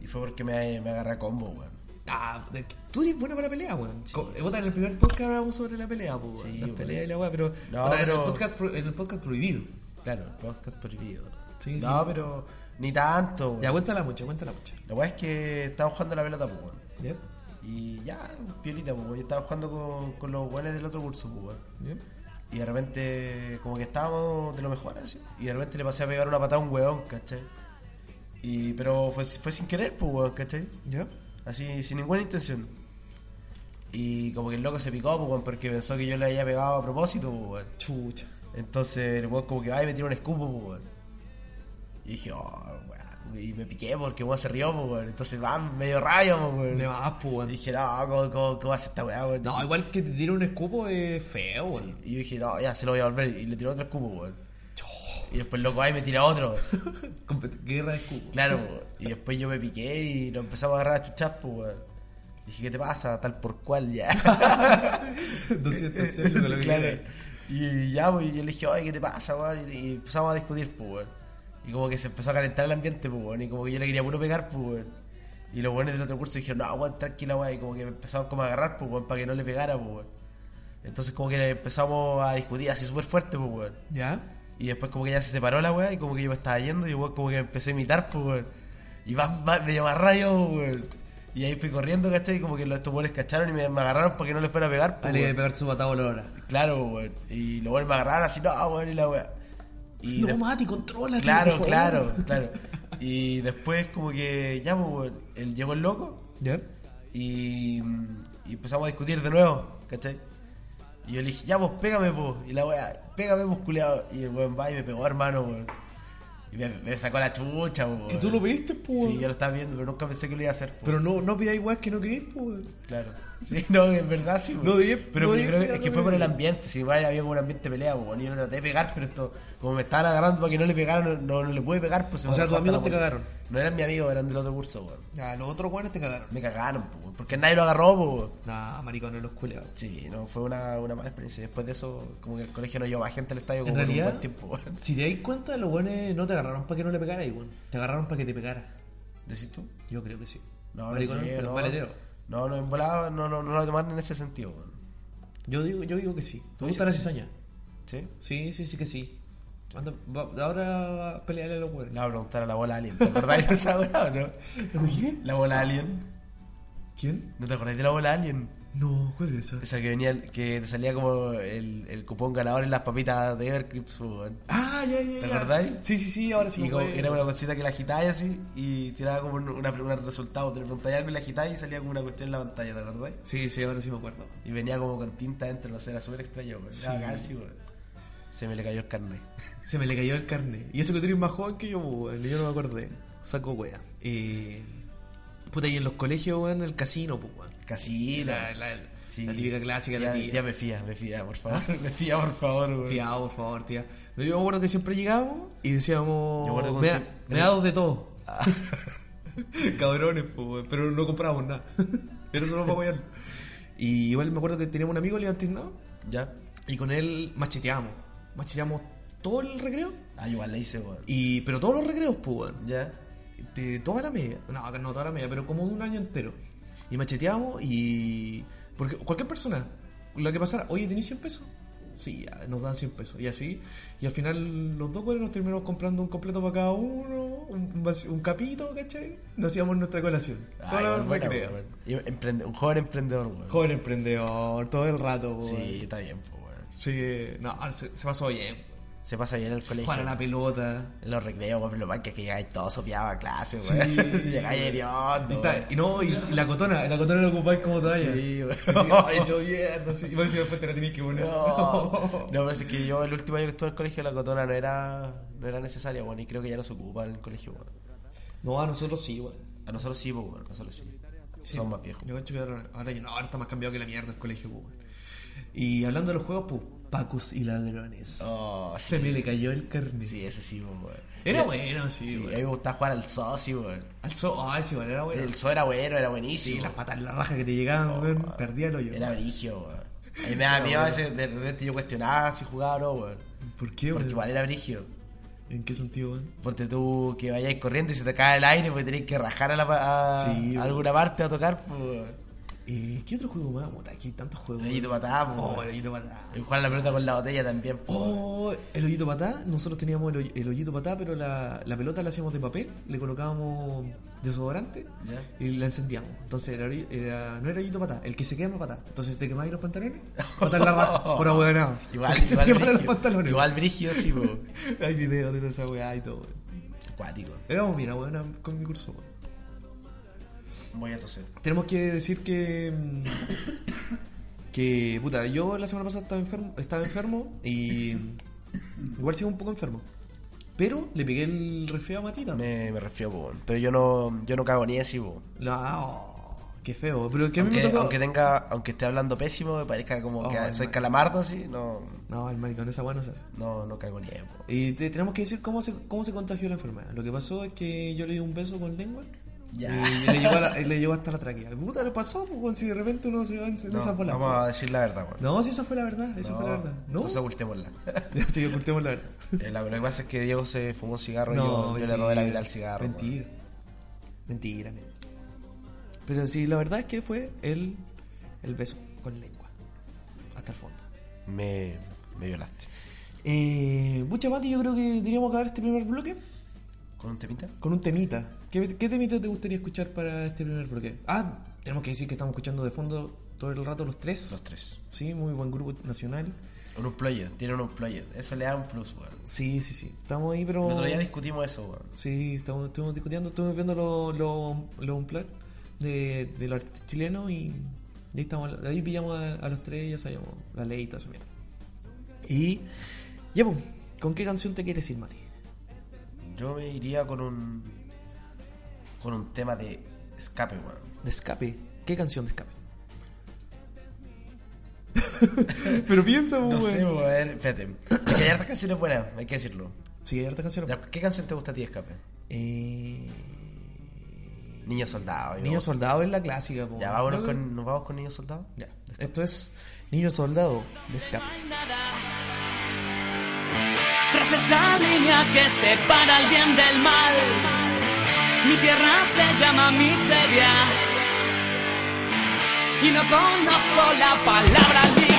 Y fue porque me, me agarré a combo, weón. Ah, tú eres buena para la pelea, weón. Sí. En el primer podcast hablábamos sobre la pelea, po, weón. Sí, Las peleas y la weá, pero. No, puta, En, pero- el podcast, pro- en el podcast prohibido. Claro, el podcast prohibido. Sí, no, sí. pero ni tanto, weón. Ya, cuéntala mucho, cuéntala mucho. La weá es que estábamos jugando la pelota, pues, weón. ¿Ya? Y ya, piolita, pues, weón. Yo estaba jugando con, con los weones del otro curso, pues, weón. ¿Ya? Y de repente, como que estábamos de lo mejor, así. Y de repente le pasé a pegar una patada a un weón, ¿cachai? Y, pero fue, fue sin querer, pues, weón, ¿cachai? ¿Ya? Así, sin ninguna intención. Y como que el loco se picó, pues, porque pensó que yo le había pegado a propósito, pues. Chucha. Entonces el weón como que va y me tiró un escupo, pues. Y dije, oh, weón. Y me piqué porque weón se rió, pues, weón. Entonces va medio rayo, pues, weón. De más, pues, Y dije, no, ¿cómo, cómo, cómo hace esta weá, weón? No, igual que te tire un escupo es feo, Sí. Y yo dije, no, ya se lo voy a volver. Y le tiró otro escupo, weón. Y después loco y me tira otro. Guerra de escupo. Claro. Y después yo me piqué y lo empezamos a agarrar a chuchas, pues. Dije, ¿qué te pasa? Tal por cual, ya. 200 euros, lo que claro. Y ya, pues, yo le dije, oye, ¿qué te pasa, weón? Y, empezamos a discutir, pues. Y como que se empezó a calentar el ambiente, pues. Y como que yo le quería puro pegar, pues, weón. Y los weones del otro curso dijeron, no, weón, tranquila, weón. Y como que me empezaron como a agarrar, pues, para que no le pegara, pues. Entonces como que empezamos a discutir así súper fuerte, pues, weón. ¿Ya? Y después como que ya se separó la weá y como que yo me estaba yendo y weón como que me empecé a imitar, pues weón. Y más, más, medio más rayo, weón. Y ahí fui corriendo, ¿cachai? Y como que los estos weones cacharon y me, me agarraron para que no les fuera a pegar, pues, Vale, de pegar su patada ahora. Claro, weón. Y los weones me agarraron así, no, weón, y la weá. Y No, de- Mati, controla. Claro, claro, claro. Y después como que ya, pues, él llegó el loco ¿Ya? y, y empezamos a discutir de nuevo, ¿cachai? Y yo le dije, ya pues pégame, pues. Y la weá, pégame, pues, culiao. Y el weón va y me pegó, hermano, weón. Y me, me sacó la chucha, weón. ¿Y tú lo pediste, pues? Sí, yo lo estaba viendo, pero nunca pensé que lo iba a hacer, pues. Pero no, no pidáis weas que no queréis, pues. Claro. Sí, no, en verdad sí, No weón. debí- Pero no yo creo que, es que no fue por el ambiente, si igual había como un ambiente de pelea, weón. Y yo lo traté de pegar, pero esto, como me estaban agarrando para que no le pegara, no, le pude pegar, pues se O me sea, bajó tus amigos te cagaron. No eran mi amigos, eran del otro curso, weón. Ya, los otros weones te cagaron. Me cagaron, weón. Porque nadie lo agarró, pues, weón. Nah, maricones los culeados. Sí, no, fue una, una mala experiencia. Después de eso, como que el colegio no llevó más gente al estadio En como por un realidad, buen tiempo, weón. si te dais cuenta, los weones no te agarraron para que no le pegara, weón. Te agarraron para que te pegara. ¿Decís tú? Yo creo que sí. No, creo, los no. maleteros. No, no, en volada no, no, no lo tomaron en ese sentido, weón. Yo digo, yo digo que sí. ¿Tú ¿Te gusta la dices? cizaña? ¿Sí? Sí, sí, sí que sí. Anda, va- ahora peleale a los weones. Le a preguntar a la bola alien. ¿Te acordás de esa weá o no? ¿Qué? La bola alien. ¿Quién? ¿No te acordás de la bola alien? No, ¿cuál es esa? Esa que venía, que te salía como el, el cupón ganador en las papitas de Evercrisp, weón. Ah, ya, ya, ¿Te ya. acordáis? Sí, sí, sí, ahora sí. Y me acuerdo. era una cosita que la agitáis así y tiraba como un, una, un resultado. Te le preguntáis algo y la agitáis y salía como una cuestión en la pantalla, ¿te acordáis? Sí, sí, ahora sí me acuerdo. Y venía como con tinta dentro, no sé, era súper extraño, weón. Sí. Era casi, weón. Se me le cayó el carnet. Se me le cayó el carnet. Y eso que tú eres más joven que yo, weón. Yo no me acordé. Saco wea. Y. Puta, y en los colegios, weón, el casino, pues, weón. Casi, La, la, Sí. la típica clásica, ya, la tía. ya me fía, me fía, por favor. me fía, por favor, weón. Fiado, por favor, tía. Yo me acuerdo que siempre llegábamos y decíamos. Yo me acuerdo "Me- de todo. Ah, Cabrones, pues, weón, pero no comprábamos nada. Era solo para apoyar. Y igual me acuerdo que teníamos un amigo, León Tiznado, ya. y con él macheteábamos. Macheteábamos todo el recreo, Ah, igual la hice, weón. y pero todos los recreos, pues, weón. Ya. de toda la media. No, no toda la media, pero como de un año entero. Y macheteamos y. Porque cualquier persona, lo que pasara, oye, ¿tenés 100 pesos? Sí, ya, nos dan 100 pesos. Y así. Y al final los dos güeyes nos terminamos comprando un completo para cada uno, un, capito, ¿cachai? Nos hacíamos nuestra colación. Ah, bueno, weón. Y emprende- un joven emprendedor, weón. Joven emprendedor, todo el rato, Sí, güey. está bien, pues, weón. Sí, no, se, se pasó bien. Se pasa bien en el colegio. Jugar a la pelota. En los recreos, weón, lo más que es que llegáis todo sopeado a clase, Sí. weón. llegáis Y, hediondo. está- y no, y, y la cotona, la cotona la ocupáis como toalla. Sí, weón. Así, hecho bien, no sé. Y vos después te la tenés que poner. No, no, pero es que yo el último año que estuve en el colegio la cotona no era, no era necesaria, weón, y creo que ya no se ocupa en el colegio, weón. No, a nosotros sí, weón. A nosotros sí, pues, weón, a nosotros sí. Sí. Somos más viejos. Yo que ahora, ahora, no, ahora está más cambiado que la mierda el colegio, pues, weón. Y hablando de los juegos, pues, Pacos y ladrones. Oh, Se me le cayó el carnet. sí, ese sí, pues, weón. Era bueno, sí, Sí, a mí weón. me gustaba jugar al socio, weón. Al so, ah, ese igual era bueno. El so era bueno, era buenísimo. Sí, las patas en la raja que te llegaban, Oh, weón. Perdía el hoyo. Era brigio, weón. A mí me daba miedo a veces, de repente yo cuestionaba si jugaba o no, weón. ¿Por qué, Porque weón? igual era brigio. ¿En qué sentido, weón? Porque tú que vayáis corriendo y se te cae el aire, porque tenés que rajar a, la, a, Sí, a weón. alguna parte a tocar, pues. weón. Eh, ¿Qué otro juego más? Puta, aquí hay tantos juegos. El hoyito patá, po, Oh, weón. el hoyito patá. Y jugar la pelota con la botella también, po. Oh, el hoyito patá. Nosotros teníamos el, hoy- el hoyito patá, pero la, la pelota la hacíamos de papel, le colocábamos desodorante ¿Ya? y la encendíamos. Entonces era, era- no era hoyito patá, el que se quema patá. Entonces te quemáis los pantalones, matar la raja, por ahueonado. Igual, Porque se te igual, quemaron los brígido. pantalones. igual brígido, sí, po. Hay videos de toda esa weá y todo. Acuático. Éramos bien ahueonados con mi curso. weón. Voy a toser. Tenemos que decir que. mm, Que, puta, yo la semana pasada estaba enfermo, estaba enfermo y. Igual sigo un poco enfermo. Pero le pegué el resfriado a Matita. Me, me resfrió, po. weón. Pero yo no, yo no cago ni así, po. La- oh, qué feo. Pero que a mí Aunque, me tocó. aunque tenga, aunque esté hablando pésimo, me parezca como Oh, que el soy mar- calamardo, así, no, No, el maricón, esa weá no se hace. no, no cago ni po. Y te- tenemos que decir cómo se, cómo se contagió la enfermedad. Lo que pasó es que yo le di un beso con lengua. Ya. Y le llegó, a la- le llegó hasta la tráquea. Puta, le pasó, pues, si de repente uno se va en, No, esas bolas. vamos a decir la verdad, weón. No, si esa fue la verdad, esa No, fue la verdad. No, Entonces ocultémosla. Que ocultemos la verdad. Eh, lo que pasa es que Diego se fumó un cigarro y yo, yo le robé la vida al cigarro. Mentira. Mentira, mentira. Pero sí, la verdad es que fue el, el beso con lengua. Hasta el fondo. Me, me violaste. Eh, Bucha Mati, yo creo que deberíamos acabar este primer bloque ¿Con un temita? con un temita. ¿Qué, qué temita te gustaría escuchar para este primer bloque? Ah, tenemos que decir que estamos escuchando de fondo todo el rato los tres. Los tres. Sí, muy buen grupo nacional. Un unplugged, tienen un unplugged. Eso le da un plus, weón. Sí, sí, sí. Estamos ahí, pero... El otro día discutimos eso, weón. Sí, estamos, estuvimos discutiendo, estuvimos viendo los lo, lo unplugged de, de los artistas chilenos y, y ahí, estamos, ahí pillamos a, a los tres, ya sabíamos la ley y toda esa mierda. Y ya, pues, ¿con qué canción te quieres ir, Mati? Yo me iría con un. Con un tema de escape, weón. De escape. ¿Qué canción de escape? Pero piensa, No pues, sé, weón. weón. Espérate. Es que hay hartas canciones buenas, hay que decirlo. Sí, hay hartas canciones. Ya, ¿Qué canción te gusta a ti, escape? Eh... Niño Soldado. Niño Soldado es la clásica, po. Ya, vámonos con, ¿nos vamos con Niño Soldado? Ya. Esto es Niño Soldado de escape. Tras esa línea que separa el bien del mal, mi tierra se llama miseria. Y no conozco la palabra libertad.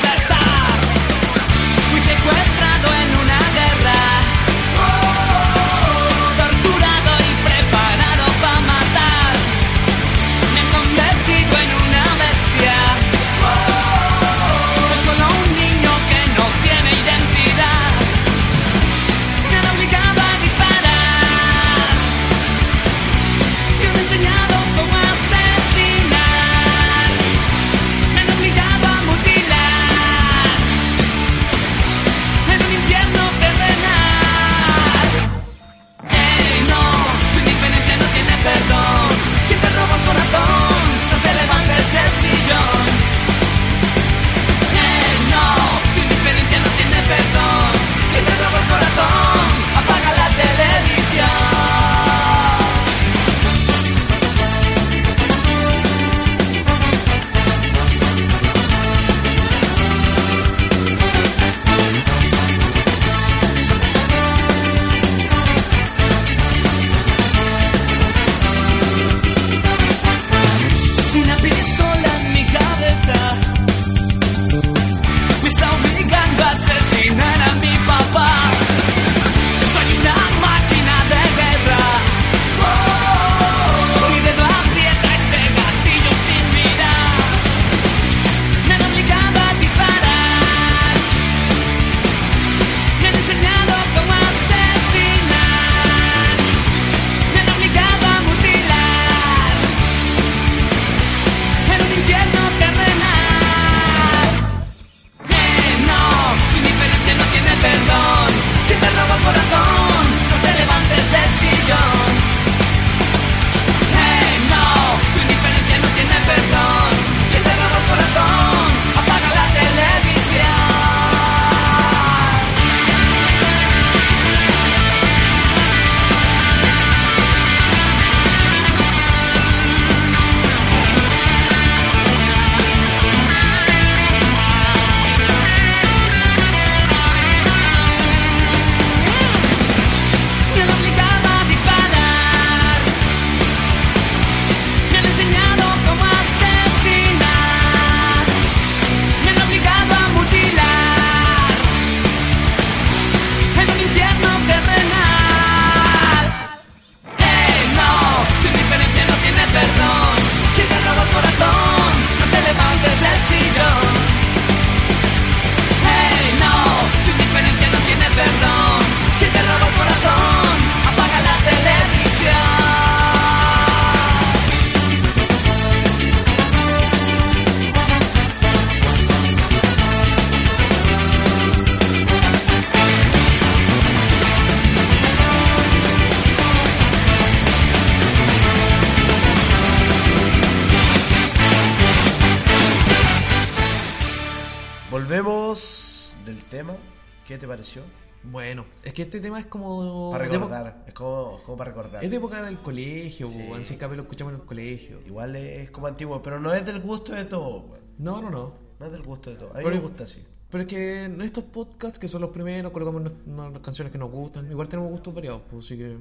Del colegio, Sí. es que lo escuchamos en el colegio. Igual es como antiguo, pero no es del gusto de todo, weón. No, no, no. No es del gusto de todo. A mí Pero- me gusta así. Pero es que en estos podcasts, que son los primeros, colocamos las canciones que nos gustan. Igual tenemos gustos variados, pues así que.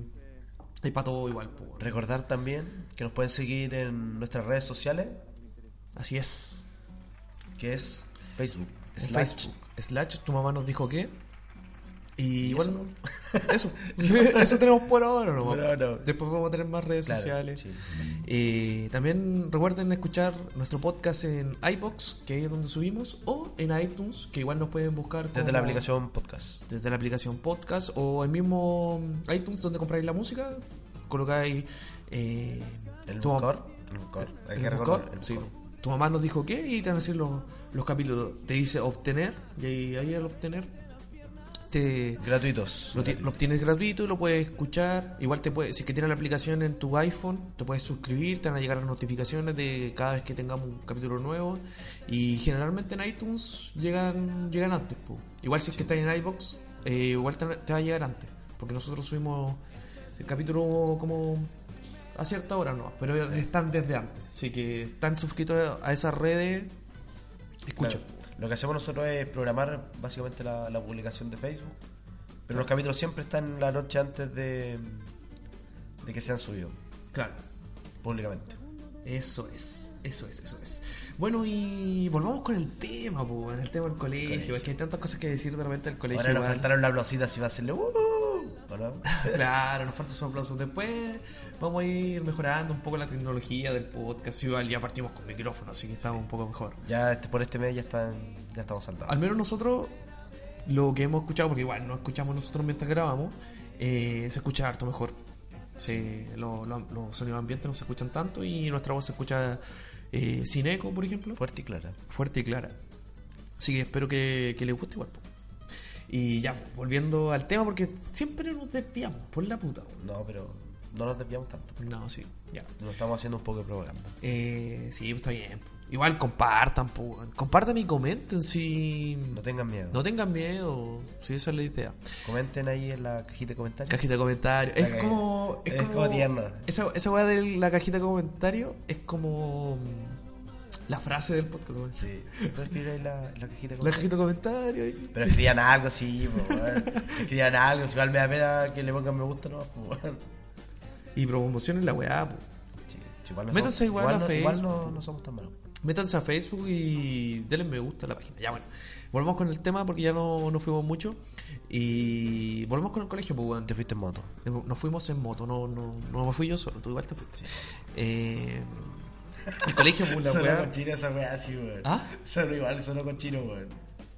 Hay para todo igual, pues. Recordar también que nos pueden seguir en nuestras redes sociales, Así es. que es Facebook. Slash. Facebook. Slash, tu mamá nos dijo que. Y, ¿Y bueno, eso. eso tenemos por ahora, ¿no? Después vamos a tener más redes Claro, sociales. sí. Eh, también recuerden escuchar nuestro podcast en iBox, que es donde subimos, o en iTunes, que igual nos pueden buscar Desde la aplicación podcast. desde la aplicación podcast o el mismo iTunes donde compráis la música, colocáis eh, El tu- buscador. El buscador. Hay el que buscador, recordar. el sí. buscador. Tu mamá nos dijo qué y te van a decir los, los capítulos. Te dice obtener y ahí, ahí al obtener te Gratuitos. lo, gratuitos. lo obtienes gratuito y lo puedes escuchar. Igual te puedes, si es que tienes la aplicación en tu iPhone, te puedes suscribir, te van a llegar las notificaciones de cada vez que tengamos un capítulo nuevo. Y generalmente en iTunes llegan llegan antes. po. Igual si es que estás en iBox, eh, igual te, te va a llegar antes. Porque nosotros subimos el capítulo como a cierta hora, no. Pero están desde antes. Así que están suscritos a esas redes. Escucha. Claro. Lo que hacemos nosotros es programar básicamente la, la publicación de Facebook. Pero los capítulos siempre están la noche antes de, de que sean subidos Claro. públicamente. Eso es, eso es, eso es. Bueno, y volvamos con el tema, po, el tema del colegio. Colegio. Es que hay tantas cosas que decir de repente del colegio. Ahora nos faltaron la aplausita si va a hacerle uh, ¿o no? Claro, nos faltan esos aplausos. Después vamos a ir mejorando un poco la tecnología del podcast. Igual ya partimos con micrófono, así que estamos un poco mejor. Ya este, por este mes ya están ya estamos saldados. Al menos nosotros, lo que hemos escuchado, porque igual no escuchamos nosotros mientras grabamos, eh, se escucha harto mejor. Se, lo- lo- los sonidos ambientes no se escuchan tanto y nuestra voz se escucha eh, sin eco, por ejemplo. Fuerte y clara. fuerte y clara. Así que espero que, que les guste igual. Y ya, volviendo al tema, porque siempre nos desviamos por la puta. No, pero no nos desviamos tanto. No, sí, ya. Nos estamos haciendo un poco de propaganda. Eh, sí, está bien. Igual compartan, po, compartan y comenten si... No tengan miedo. No tengan miedo, si esa es la idea. Comenten ahí en la cajita de comentarios. Cajita de comentarios. Es como. Es como tierna. Esa, esa weá de la cajita de comentarios es como. La frase del podcast, weón. Sí. ¿Puedes escribir ahí la, la cajita de La comentarios? cajita de comentarios. y- Pero escribían algo, sí, weón. Escribían algo. Si igual me da pena que le pongan me gusta, no, weón. Y promocionen la weá, po. Sí, igual no Métanse somos- igual a no, igual Facebook. no, no somos tan malos. Métanse a Facebook y denle me gusta a la página. Ya bueno, volvamos con el tema porque ya no, no fuimos mucho. Y volvemos con el colegio, pues weón. Te fuiste en moto. Nos fuimos en moto, no, no, no me fui yo solo, tú igual te fuiste. Eh, el colegio, pues la Solo con chino esa weá, sí, weón. ¿Ah? Solo igual, solo con chino, weón.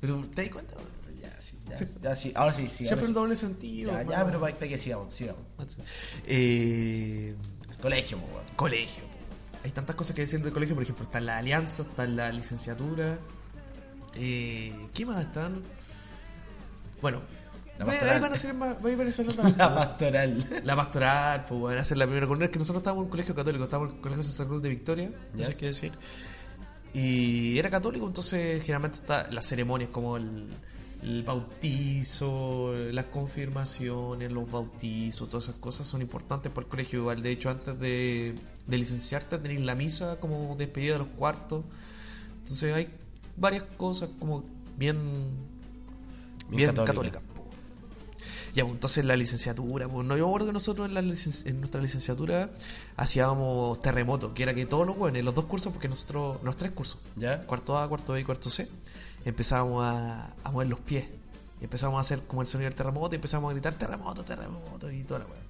Pero te das cuenta, weón? Ya, sí, ya, Sí. ya, sí. Ahora sí, sí. Siempre el doble sentido. Ya, ya, weón. pero para, para que sigamos, sigamos. Eh, Colegio, weón. colegio. Hay tantas cosas que decir del colegio, por ejemplo, está la alianza, está la licenciatura. Eh, ¿Qué más están? Bueno, La ahí pastoral. van a ser más, ahí van a ser más- La pastoral. La pastoral, pues van a ser la primera columna. Es que nosotros estábamos en un colegio católico, estábamos en el colegio Santa Cruz de Victoria, Ya. eso hay que decir. Y era católico, entonces generalmente está las ceremonias como el, el bautizo, las confirmaciones, los bautizos, todas esas cosas son importantes para el colegio. Igual, de hecho, antes de, de licenciarte, tenéis la misa como despedida de los cuartos. Entonces hay varias cosas como bien, bien, Bien católica. católicas. po. Ya, pues, entonces la licenciatura, pues no yo acuerdo que nosotros en, la licen- en nuestra licenciatura hacíamos terremoto, que era que todos los buenos, los dos cursos, porque nosotros, los tres cursos, ¿Ya? cuarto A, cuarto B y cuarto C, empezábamos a, a mover los pies. Y empezamos a hacer como el sonido del terremoto y empezamos a gritar terremoto, terremoto y toda la weá.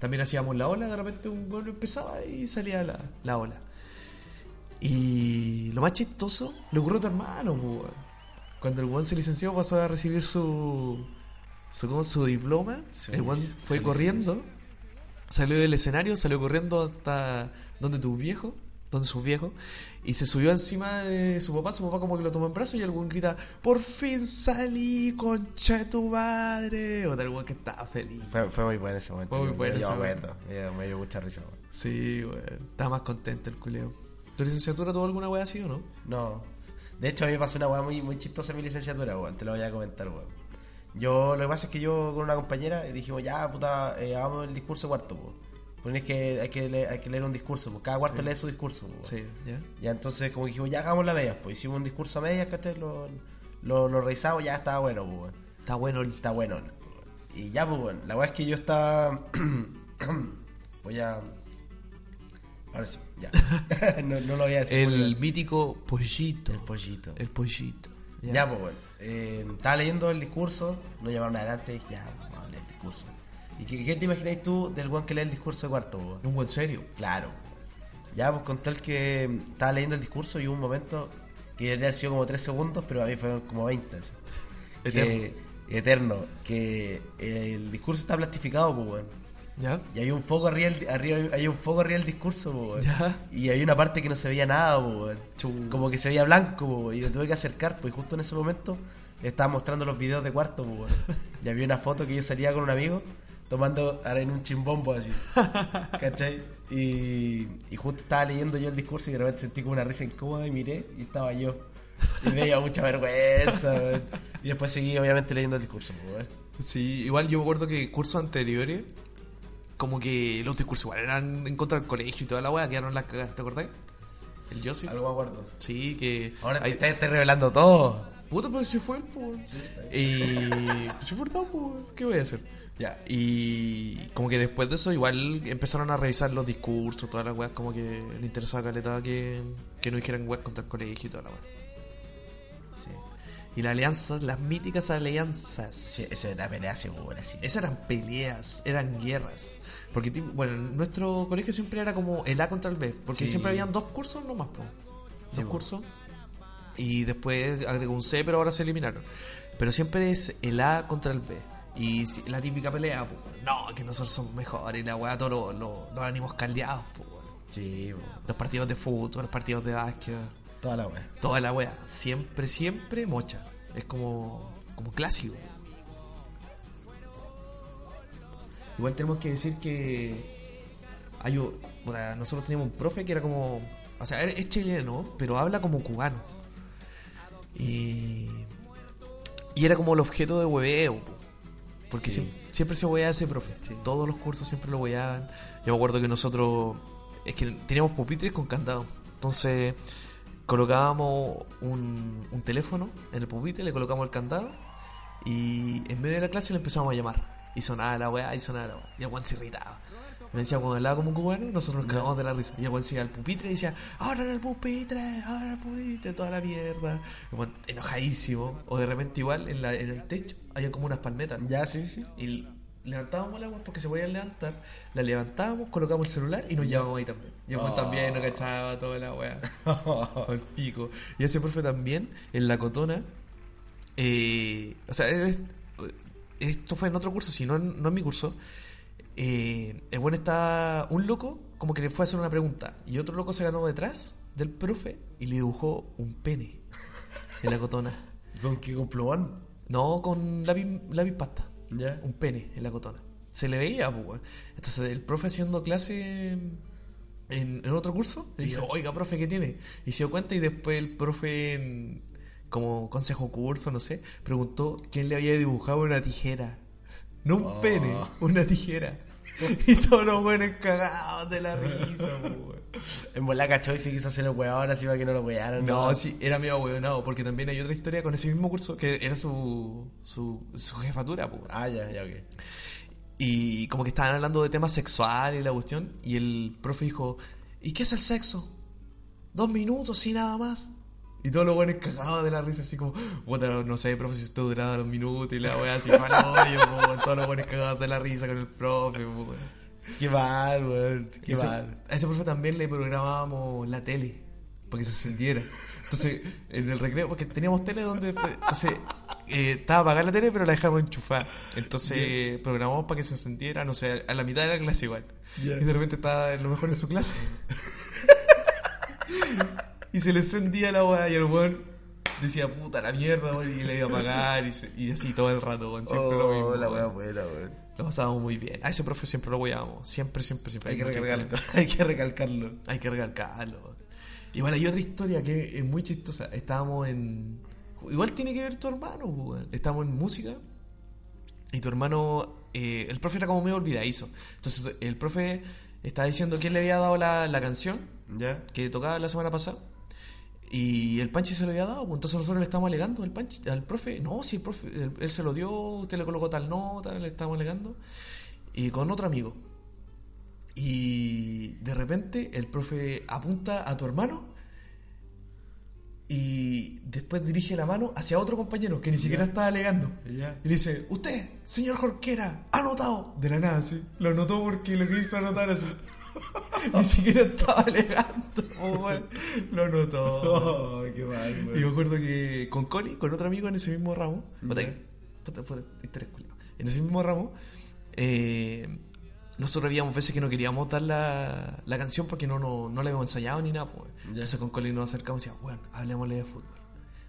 También hacíamos la ola, de repente un gol empezaba y salía la, la ola. Y lo más chistoso le ocurrió a tu hermano, pues, weón. Cuando el weón se licenció pasó a recibir su, su, ¿cómo? su diploma, Sí, el weón fue corriendo, salió del escenario, salió corriendo hasta donde tus viejos, donde sus viejos, y se subió encima de su papá, su papá como que lo tomó en brazos y el weón grita, por fin salí, concha de tu madre. O tal weón que estaba feliz. Fue, fue muy bueno ese momento. Fue muy bueno Yo ese me acuerdo. Me dio, me mucha risa, weón. Sí, weón. Estaba más contento el culeo. ¿Tu licenciatura tuvo alguna wea así o no? No. De hecho, a mí me pasó una weá muy, muy chistosa en mi licenciatura, weón. Te lo voy a comentar, weón. Yo, lo que pasa es que yo con una compañera dijimos, ya, puta, eh, hagamos el discurso cuarto, weón. Porque es que hay que, leer, hay que leer un discurso, pues cada cuarto Sí. lee su discurso, weón. Sí, ¿ya? Ya entonces, como dijimos, ya hagamos la media, pues hicimos un discurso a medias, ¿cachai? Lo, lo, lo revisamos, ya estaba bueno, pues. Está bueno. Está bueno. Y ya, pues, bueno. La weá es que yo estaba. Voy a. Ahora sí, ya. no, no lo voy a decir. El mítico pollito. el pollito. El pollito. Ya, pues, bueno. Eh, estaba leyendo el discurso, nos llamaron adelante y dije, ya, vamos a leer el discurso. ¿Y qué, qué te imagináis tú del weón que lee el discurso de cuarto? Un buen serio. Claro. Ya, pues con tal que estaba leyendo el discurso y hubo un momento que debería haber sido como 3 segundos, pero a mí fueron como 20. así. Eterno. Que, eterno. Que el discurso está plastificado, pues, weón. ¿Ya? Y hay un foco arriba, del- arriba hay un foco arriba del discurso, po. Ya. Y hay una parte que no se veía nada, po. Como que se veía blanco, po, y me tuve que acercar, pues y justo en ese momento estaba mostrando los videos de cuarto, po. Y había una foto que yo salía con un amigo tomando ahora en un chimbombo así. ¿Cachai? Y, y justo estaba leyendo yo el discurso y de repente sentí como una risa incómoda y miré y estaba yo. Y me dio mucha vergüenza. Y después seguí obviamente leyendo el discurso. Sí, igual yo me acuerdo que cursos anteriores, como que los discursos igual eran en contra del colegio y toda la weá, quedaron las cagadas, ¿te acordás? El Joseph. Algo me acuerdo. Sí, que. Ahora te estás revelando todo. Puta, pero si fue él, pues. Y. Pues es verdad, pues. ¿Qué voy a hacer? Ya, y. Como que después de eso, igual empezaron a revisar los discursos, todas las weas, como que le interesaba caleta que, que no dijeran weas contra el colegio y toda la wea. Y las alianzas, las míticas alianzas. Sí, eso era pelea segura, sí. Esas eran peleas, eran guerras. Porque, bueno, en nuestro colegio siempre era como el A contra el B. Porque Sí. siempre habían dos cursos nomás, po. Dos po. cursos. Y después agregó un C, pero ahora se eliminaron. Pero siempre es el A contra el B. Y la típica pelea, po, no, que nosotros somos mejores. Y la weá, todos los, ánimos caldeados, po. Sí, bo, Los partidos de fútbol, los partidos de básquet. Toda la wea. Toda la weá. Siempre, siempre mocha. Es como, como clásico. Igual tenemos que decir que hay un- o sea, nosotros teníamos un profe que era como, o sea, es chileno, pero habla como cubano. Y y era como el objeto de hueveo, po. porque Sí. siem- siempre, se hueveaba ese profe. Todos los cursos siempre lo hueveaban. Yo me acuerdo que nosotros es que teníamos pupitres con candado. Entonces colocábamos un, un teléfono en el pupitre, le colocamos el candado y en medio de la clase le empezamos a llamar. Y sonaba la weá, y sonaba la weá. Y el weón se irritaba. Me decía, cuando hablaba como un cubano, nosotros nos cagamos de la risa. Y el weón se iba al pupitre y decía, ahora en el pupitre, ahora en el pupitre, toda la mierda. Enojadísimo. O de repente igual, en, la, en el techo, había como unas palmetas. Ya, sí, sí. Y levantábamos la weá porque se podían levantar. La levantábamos, colocamos el celular y nos llevábamos ahí también. Y el Oh. también nos cachaba toda la weá. Al pico. Y ese profe también, en la cotona, eh, o sea, es- esto fue en otro curso, si no en, no en mi curso. eh, el bueno está un loco, como que le fue a hacer una pregunta, y otro loco se ganó detrás del profe y le dibujó un pene en la cotona. ¿Con qué? ¿Con plumón? No con lápiz, lápiz pasta, Ya. un pene en la cotona. Se le veía, pues, weón. Entonces el profe haciendo clase en, otro curso, le dijo, oiga, profe, ¿qué tiene? Y se dio cuenta y después el profe, en- como consejo curso, no sé, preguntó quién le había dibujado una tijera. No un Oh. pene, una tijera. Y todos los buenos cagados de la risa. En bola cachó y se quiso hacer el weón así para que no lo wearan. No, sí, era medio ahueonado, porque también hay otra historia con ese mismo curso, que era su, su, su jefatura, pues. Ah, ya, ya, ok. Y como que estaban hablando de temas sexuales y la cuestión. Y el profe dijo, ¿y qué es el sexo? Dos minutos y nada más. Y todos los buenos cagados de la risa, así como, puta, no sé, profe, si esto duraba dos minutos y la wea así, mal hoyo, po, weón". todos los buenos cagados de la risa con el profe, po. Qué mal, weón. Qué mal. a ese profe también le programábamos la tele para que se encendiera. Entonces, en el recreo, porque teníamos tele donde. Entonces, eh, estaba apagada la tele, pero la dejamos enchufada. Entonces, programamos para que se encendiera, no sé, a la mitad de la clase igual. Y de repente estaba en lo mejor en su clase. y se le encendía la weá y el weón decía, puta la mierda, weón, y le iba a apagar y, se- y así todo el rato, weón. Siempre lo mismo. Oh, la weá buena, weón. Lo pasábamos muy bien. A ese profe siempre lo weábamos. Siempre, siempre, siempre. Hay que recalcarlo. Hay que recalcarlo. Hay que recalcarlo. Igual hay otra historia que es muy chistosa. Estábamos en. Igual tiene que ver tu hermano, pues, weón. Estábamos en música. Y tu hermano. eh, el profe era como medio olvidadizo. Entonces el profe estaba diciendo quién le había dado la, la canción ¿Ya? que tocaba la semana pasada. Y el Panchi se lo había dado, pues entonces nosotros le estábamos alegando al, Panchi, al profe. No, si el profe, él, él se lo dio, usted le colocó tal nota, le estábamos alegando. Y con otro amigo. Y de repente el profe apunta a tu hermano y después dirige la mano hacia otro compañero que ni siquiera estaba alegando. Y le dice, usted, señor Jorquera, ha anotado. De la nada, sí. Lo anotó porque lo quiso anotar así. Ni siquiera estaba alegando. Lo anotó. Oh, qué mal, Y me acuerdo que con Coli, con otro amigo en ese mismo ramo, en ese mismo ramo, eh, nosotros habíamos veces que no queríamos dar la, la canción porque no, no, no la habíamos ensayado ni nada. pues. Entonces con Coli nos acercamos y decíamos, bueno, hablemosle de fútbol.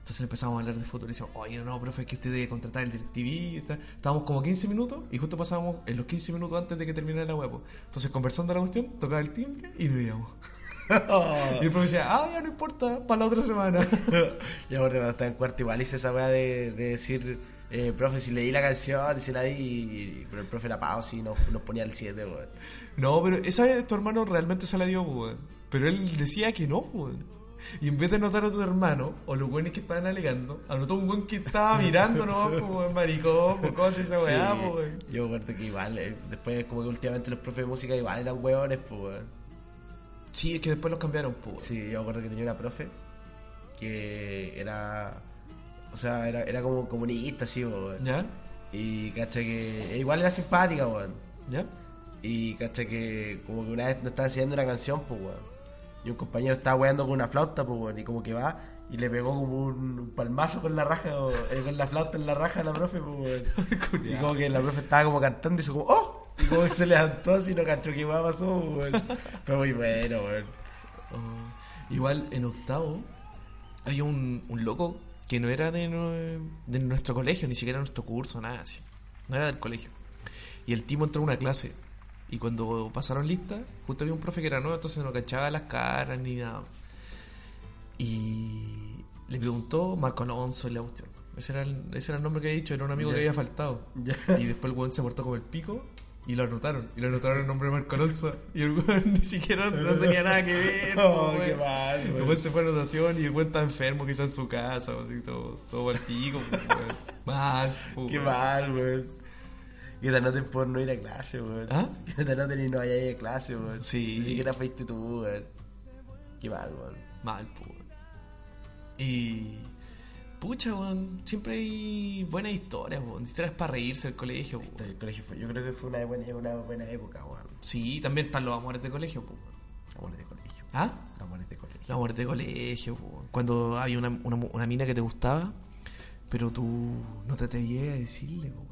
Entonces empezamos a hablar de fútbol y decíamos, oye, no, profe, es que usted debe contratar el DirecTV. está- Estábamos como 15 minutos y justo pasábamos en los 15 minutos antes de que terminara la web. Entonces, conversando la cuestión, tocaba el timbre y nos íbamos. Y el profe decía, ah, ya no importa, para la otra semana. Yo porque cuando estaba en cuarto igual hice esa weá de, de decir, eh, profe, si leí la canción, si la di, y- pero el profe la pausa y nos, nos ponía el 7, weón. No, pero esa vez tu hermano realmente se la dio, weón. Pero él decía que no, weón. Y en vez de anotar a tu hermano, o los buenos que estaban alegando, anotó un buen que estaba mirando nomás, pues, weón, maricón, pues, cómo hace esa weá, Sí, pues, weón. Yo me acuerdo que igual, eh, después como que últimamente los profes de música igual eran weones, pues weón. Sí, es que después los cambiaron, pues. Sí, yo me acuerdo que tenía una profe que era, o sea, era, era como comunista, así, weón. ¿Ya? Y cacha que igual era simpática, weón. ¿Ya? Y cacha que como que una vez nos estaba enseñando una canción, pues weón. Y un compañero estaba weando con una flauta, pues weón. Y como que va y le pegó como un, un palmazo con la raja, o- eh, con la flauta en la raja a la profe, pues. Y como que la profe estaba como cantando y hizo como ¡Oh! Y como que se levantó así no cachó qué weá pasó, pues. Fue muy bueno, weón. Oh. Igual en octavo había un, un loco que no era de, de nuestro colegio, ni siquiera nuestro curso, nada así. No era del colegio. Y el tipo entró a una clase. Y cuando pasaron lista, justo había un profe que era nuevo, entonces no cachaba las caras ni nada. Y le preguntó Marco Alonso en la cuestión. Ese era, el, ese era el nombre que había dicho, era un amigo que había faltado. Y después el weón se portó como el pico y lo anotaron. Y lo anotaron el nombre de Marco Alonso. Y el weón ni siquiera no tenía nada que ver. Oh, qué mal, El weón. se fue a anotación y el weón está enfermo, quizás en su casa, así, todo, todo al pico. Mal, Qué mal, weón. Que te anoten por no ir a clase, weón. ¿Ah? Que te anoten y no vayas a ir a clase, weón. Sí. Ni siquiera fuiste tú, weón. Qué mal, weón. Mal, weón. Y. Pucha, weón. Siempre hay buenas historias, weón. Historias para reírse del colegio, po. El colegio fue, yo creo que fue una buena, una buena época, weón. Sí, también están los amores de colegio, weón. Amores de colegio. ¿Ah? Amores de colegio. Los amores de colegio, po. cuando hay una, una, una mina que te gustaba, pero tú no te atrevías a decirle, weón.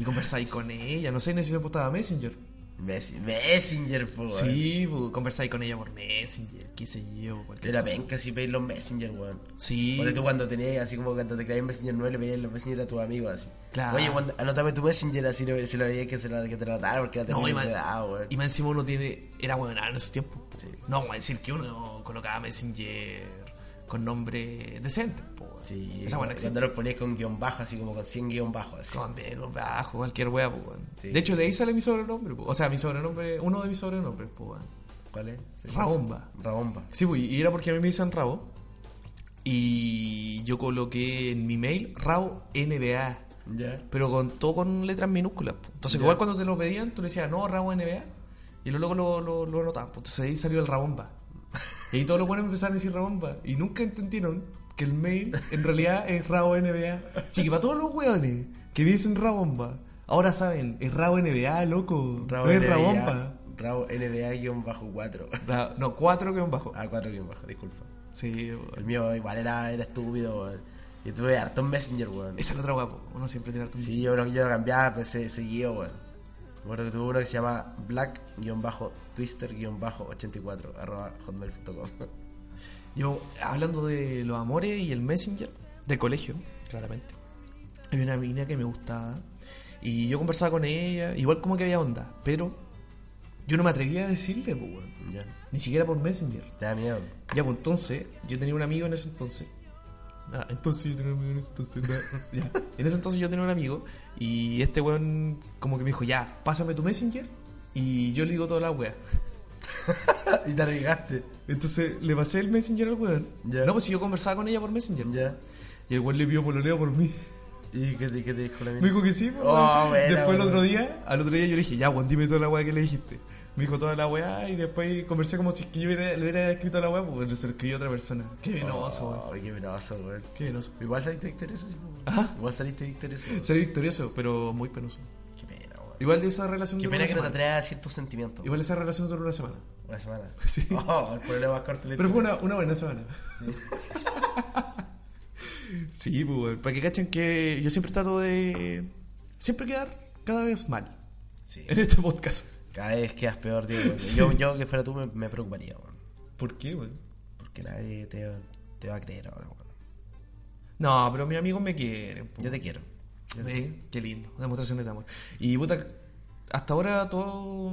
Y conversáis con ella, no sé ni si se estaba Messenger. Messi- Messenger, po, weón. Sí, po, conversáis con ella por Messenger, qué sé yo, Era penca si pedís los Messenger, weón. Sí, Porque tú cuando tenías, así como cuando te creías en Messenger 9, le pedías los Messenger a tus amigos, así. Claro. Oye, cuando, anótame tu Messenger, así lo- si lo veías que, se lo, que te lo anotaron, porque era No, y weón. y más encima uno tiene. Era bueno en esos tiempos. po. Sí. No vamos a decir que uno colocaba Messenger con nombre decente. Po. Sí, Esa buena cuando lo ponías con guion bajo, así como con 100 guion bajo, así. Con Vero, bajo, cualquier wea. Sí. De hecho, de ahí sale mi sobrenombre, po. O sea, mi sobrenombre, uno de mis sobrenombres, weón. ¿Cuál es? Sí. Rabomba. Rabomba. Sí, pues, y era porque a mí me dicen Rabo. Y yo coloqué en mi mail Rabo NBA. Ya. Pero con todo con letras minúsculas. po. Entonces, igual cuando te lo pedían, tú le decías, no, Rabo NBA. Y luego lo, lo, lo anotaban. pues. Entonces ahí salió el Rabomba. Y ahí todos los buenos empezaron a decir Rabomba. Y nunca entendieron que el mail en realidad es Rabo NBA. Que para todos los hueones que dicen Rabomba, ahora saben, es Rabo NBA, loco. Rabo no es NBA, Rabomba. Rabo NBA guion bajo 4. Ra- no, cuatro que un bajo. Ah, 4 guion bajo, disculpa. Sí, El mío igual era, era estúpido, weón. Yo tuve harto en Messenger, weón. Esa es la otra guapo. Uno siempre tiene harto Sí, yo, yo lo cambiaba, pues se- seguido, weón. Acuerdo que tuve uno que se llama black-twister-84 arroba hotmail.com. Yo, hablando de los amores y el Messenger, de colegio, claramente. Había una mina que me gustaba. Y yo conversaba con ella, igual como que había onda, pero Yo no me atrevía a decirle, pues. Ya. Ni siquiera por Messenger. Te da miedo. Ya, pues entonces, yo tenía un amigo en ese entonces. Ah, entonces yo tenía un amigo en ese entonces. ya. En ese entonces yo tenía un amigo y este weón como que me dijo, ya, pásame tu Messenger y yo le digo toda la wea. y te arriesgaste. Entonces le pasé el Messenger al weón. No, pues si yo conversaba con ella por Messenger. Ya. Y el weón le pidió pololeo por mí. ¿Y qué te, qué te dijo la mina? Me dijo que sí, pues, Oh, weón. buena, Después el weón. otro día, al otro día yo le dije, ya, weón, dime toda la weá que le dijiste. Me dijo toda la weá y después conversé como si es que yo hubiera- le hubiera escrito la weá, porque se lo escribió otra persona. Qué venoso, weón. Oh, qué penoso, weón. Qué venoso. Igual saliste victorioso, sí, weón. Igual saliste victorioso. weón. Seré victorioso, pero muy penoso. Igual de esa relación Qué pena que no te semana. atrevas a ciertos sentimientos. Igual esa relación duró una semana. Una semana. Sí. Oh, el problema más corto. Pero fue una, una buena semana. Sí, pues, weón. Para que cachen que yo siempre trato de. Siempre quedar cada vez mal Sí. en este podcast. Cada vez quedas peor, Diego. Yo, yo que fuera tú me, me preocuparía, weón. ¿Por qué, weón? Porque nadie te, te va a creer ahora, weón. No, pero mis amigos me quieren. po. Yo te quiero. Sí, qué lindo. Demostraciones de amor. Y puta, hasta ahora todo.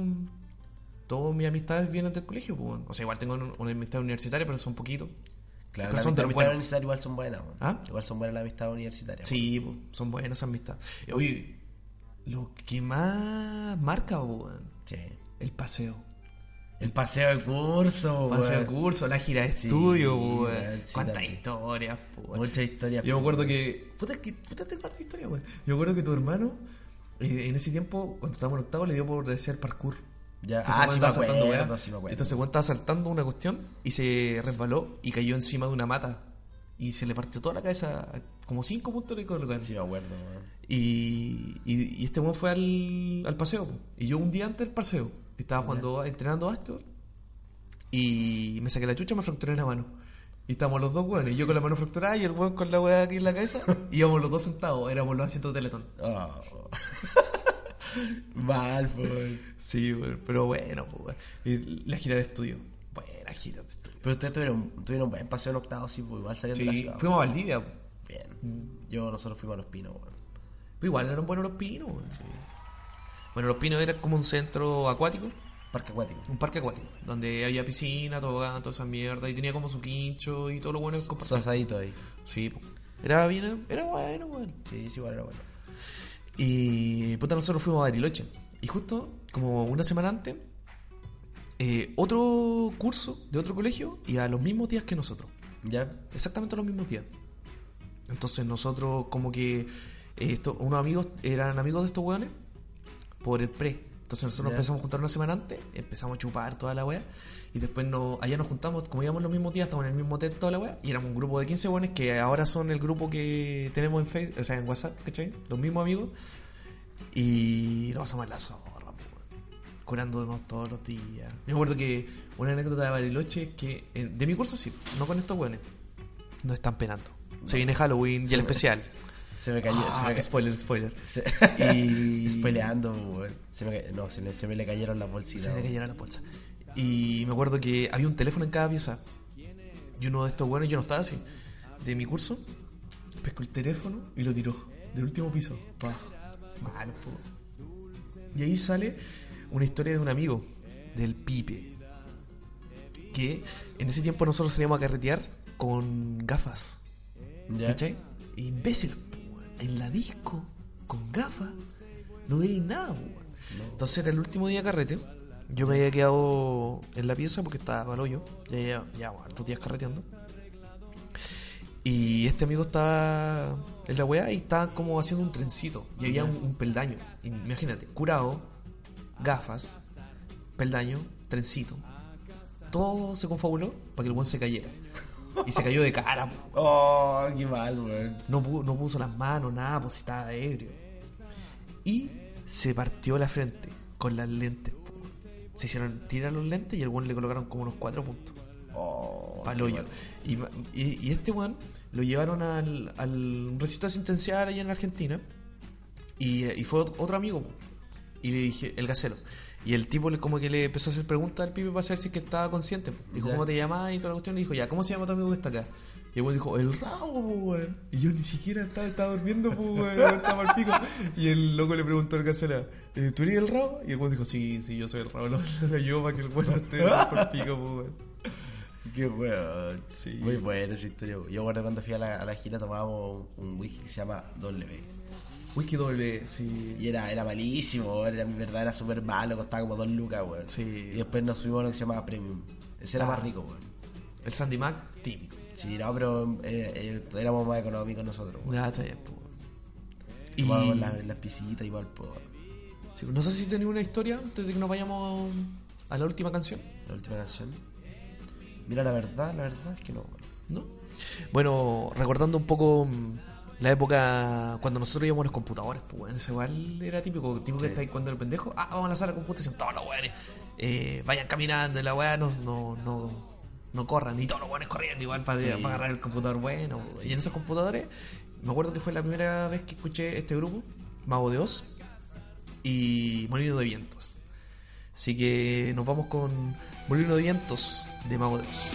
Todas mis amistades vienen del colegio, pues. O sea, igual tengo un- una amistad universitaria, pero son poquitos. Claro, Pero las amistades universitarias igual son buenas, weón. ¿Ah? Igual son buenas las amistades universitarias. Sí, pues, son buenas esas amistades. Oye, lo que más marca, pues. Sí. el paseo. El paseo de curso, El paseo de curso, la gira de Sí, estudio, weón. sí, Cuántas historias, pues, weón. Mucha historia. Yo me acuerdo que. Puta, que, puta tengo harta historia, weón. Yo me acuerdo que tu hermano, eh, en ese tiempo, cuando estábamos en octavo, le dio por hacer parkour. Ya. Entonces, Ah, sí me saltando, sí me acuerdo. Entonces, weón estaba saltando una cuestión y se resbaló y cayó encima de una mata. Y se le partió toda la cabeza, como cinco puntos le colocaron. Sí me acuerdo. Y, y, y este weón fue al, al paseo. Y yo un día antes del paseo estaba jugando, entrenando Astor. Y me saqué la chucha y me fracturé la mano. Y estábamos los dos weones. Yo con la mano fracturada y el weón con la weá aquí en la cabeza. Y íbamos los dos sentados. Éramos los asientos de teletón. Oh. Mal, weón. Sí, weón. Pero bueno, weón. Y la gira de estudio. Buena gira de estudio. Pero ustedes tuvieron, tuvieron un buen paseo en octavo, sí, pues igual salieron de la ciudad. fuimos a Valdivia. Bien. Yo, nosotros fuimos a Los Pinos, weón. Pero igual eran buenos los pinos. weón. Bueno, los pinos era como un centro acuático. Parque acuático. Un parque acuático, donde había piscina, tobogán, toda esa mierda, y tenía como su quincho y todo lo bueno que Su compartir. asadito ahí. Sí, era bien, era bueno, weón. Sí, sí, igual era bueno. Y puta, nosotros fuimos a Bariloche. Y justo, como una semana antes, eh, otro curso de otro colegio y a los mismos días que nosotros. ¿Ya? Exactamente los mismos días. Entonces nosotros como que eh, esto- unos amigos eran amigos de estos weones por el pre. Entonces nosotros nos Ya. empezamos a juntar una semana antes, empezamos a chupar toda la wea y después no, allá nos juntamos, como íbamos los mismos días, estábamos en el mismo hotel toda la wea y éramos un grupo de 15 weones que ahora son el grupo que tenemos en Facebook, o sea, en WhatsApp, ¿cachai? Los mismos amigos y nos pasamos la zorra, curándonos todos los días. Me acuerdo que una anécdota de Bariloche es que eh, de mi curso sí, no con estos weones, nos están penando. Se viene Halloween y el especial. Se me cayó. se Ah, me ca- spoiler, spoiler. se- Y Spoileando. Se me ca- No, se, le- se me le cayeron las Se bolsitas. me weón. cayeron la bolsa. Y me acuerdo que había un teléfono en cada pieza. Y uno de estos buenos, yo no estaba así, de mi curso, pescó el teléfono y lo tiró del último piso. Pa. Malo, po. Y ahí sale una historia de un amigo, del Pipe. Que en ese tiempo nosotros salíamos a carretear con gafas. ¿Cachai? Imbécil, po, weón. en la disco, con gafas, no veis nada, weón. Entonces era el último día carrete. Yo me había quedado en la pieza porque estaba al hoyo. Ya ya ya hartos días carreteando. Y este amigo estaba en la weá y estaba como haciendo un trencito. Y había un, un peldaño. Imagínate, curado, gafas, peldaño, trencito. Todo se confabuló para que el buen se cayera. Y se cayó de cara, po. Oh, qué mal, weón. No, no puso las manos, nada, pues estaba ebrio. Y se partió la frente con las lentes. po. Se hicieron tirar los lentes y el buen le colocaron como unos cuatro puntos. Oh, Pa'l qué hoyo. mal. Y, y, y este weón lo llevaron al, al recinto asistencial allá en Argentina. Y, y fue ot- otro amigo. po. Y le dije, el gacelo. Y el tipo le, como que le empezó a hacer preguntas al pibe para saber si es que estaba consciente. Dijo, Ya. ¿cómo te llamas? Y toda la cuestión. Le dijo, ya, ¿cómo se llama tu amigo que está acá? Y Y el weón dijo, el rabo, weón. Y yo ni siquiera estaba, estaba durmiendo, weón. Estaba al pico. Y el loco le preguntó al casera, eh, ¿tú eres el rabo? Y el weón dijo, sí, sí, yo soy el rabo. Lo, lo ayudó para que el weón no esté por pico, weón. Qué weón. Sí. Muy buena esa historia. Yo cuando fui a la, a la gira tomábamos un whisky que se llama W. Whisky doble, sí. Y era, era malísimo. Era, en verdad era súper malo, costaba como dos lucas, weón. Sí. Y después nos subimos a lo que se llamaba Premium. Ese era Ah. más rico, weón. El Sandy Mac, típico. Sí, no, pero eh, eh, éramos más económicos nosotros, weón. Ya, está bien, weón. Y Tomábamos las, las pisitas igual, pues. sí, no sé si tenéis una historia antes de que nos vayamos a la última canción, La última canción. Mira, la verdad, la verdad es que no, weón. ¿no? Bueno, recordando un poco mm, la época cuando nosotros íbamos a los computadores, pues eso igual era típico, típico que Sí. estáis cuando el pendejo, ah, vamos a la sala de computación, todos los weones, eh, vayan caminando, y la weá no, no, no, no corran, y todos los weones corriendo igual para, Sí. para agarrar el computador bueno. Y en esos computadores, me acuerdo que fue la primera vez que escuché este grupo, Mago de Oz y Molino de Vientos. Así que nos vamos con Molino de Vientos de Mago de Oz.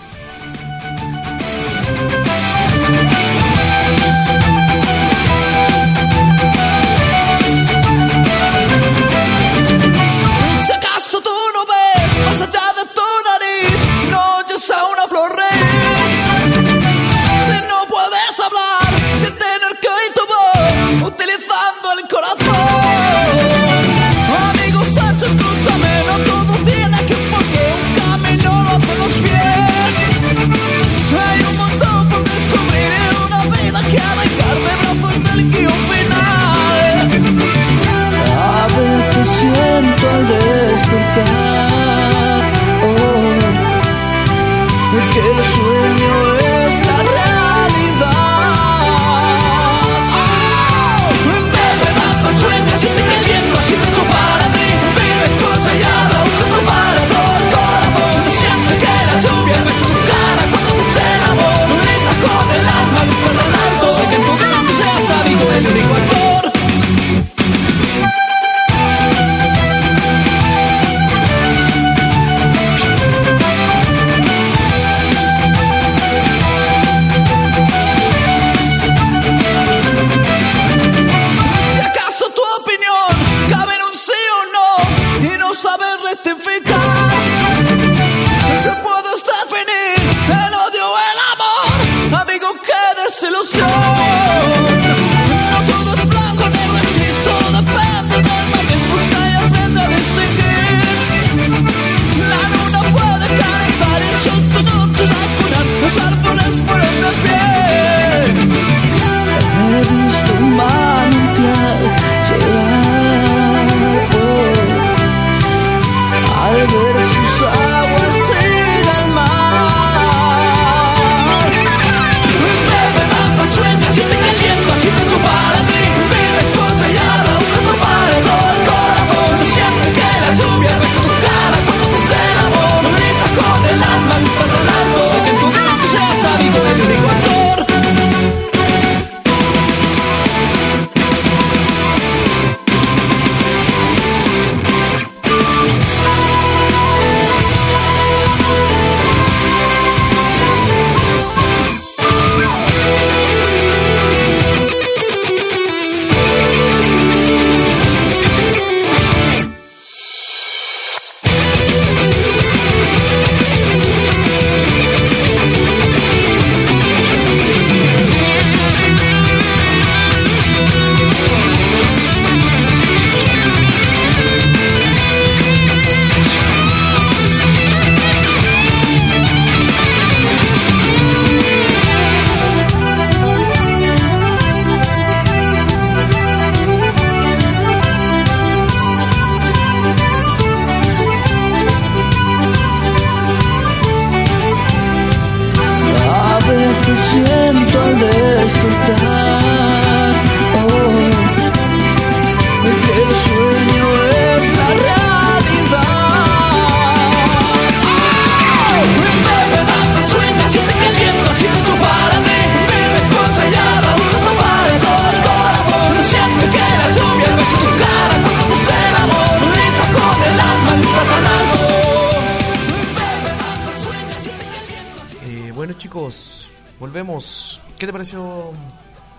Volvemos. ¿Qué te pareció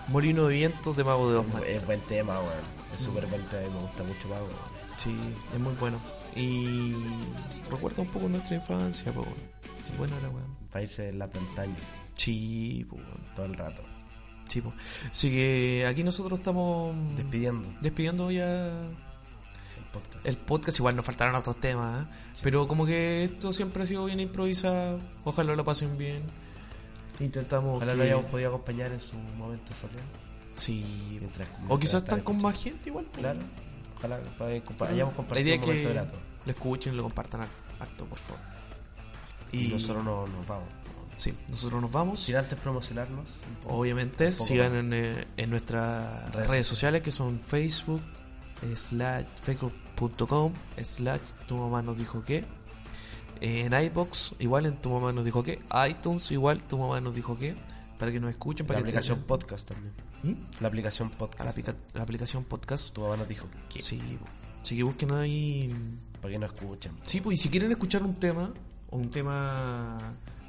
Molino de Viento de Mago de Osman? Es buen tema, weón. Es súper buen tema, me gusta mucho weón. Sí, es muy bueno. Y recuerda un poco nuestra infancia, po. Sí, bueno era, weón. Irse en la pantalla Sí, po. todo el rato. Sí, po. Así que aquí nosotros estamos Despidiendo despidiendo ya el podcast. el podcast. Igual nos faltaron otros temas, ¿eh? Sí. pero como que esto siempre ha sido bien improvisado. Ojalá lo pasen bien. Intentamos. Ojalá que- lo hayamos podido acompañar en su momento soleado. Sí. Mientras- O quizás están con más gente igual. po. Claro. Ojalá que podáis compa- La hayamos idea compartido un momento que grato. lo escuchen y lo compartan har- harto, por favor. Y nosotros no, nos vamos. Sí, nosotros nos vamos. Sin antes promocionarnos. poco. Obviamente, sigan en, eh, en nuestras redes, Redes sociales que son Facebook, slash, facebook.com, slash, tu mamá nos dijo que. En iBox, igual en tu mamá nos dijo que. iTunes, igual tu mamá nos dijo que. Para que nos escuchen, La para que aplicación tengan- podcast también. ¿Mm? La aplicación la, podcast. aplica- la aplicación podcast. Tu mamá nos dijo que. Sí, así que busquen ahí. Para que nos escuchen. Sí, pues y si quieren escuchar un tema, o un tema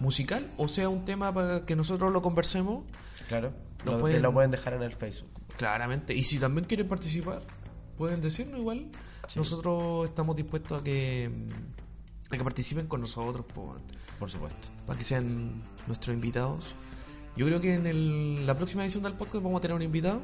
musical, o sea, un tema para que nosotros lo conversemos, Claro. Lo Lo, pueden- lo pueden dejar en el Facebook. Claramente. Y si también quieren participar, pueden decirnos igual. Sí. Nosotros estamos dispuestos a que, mm, a que participen con nosotros, po, Por supuesto. para que sean nuestros invitados. Yo creo que en el- la próxima edición del podcast vamos a tener un invitado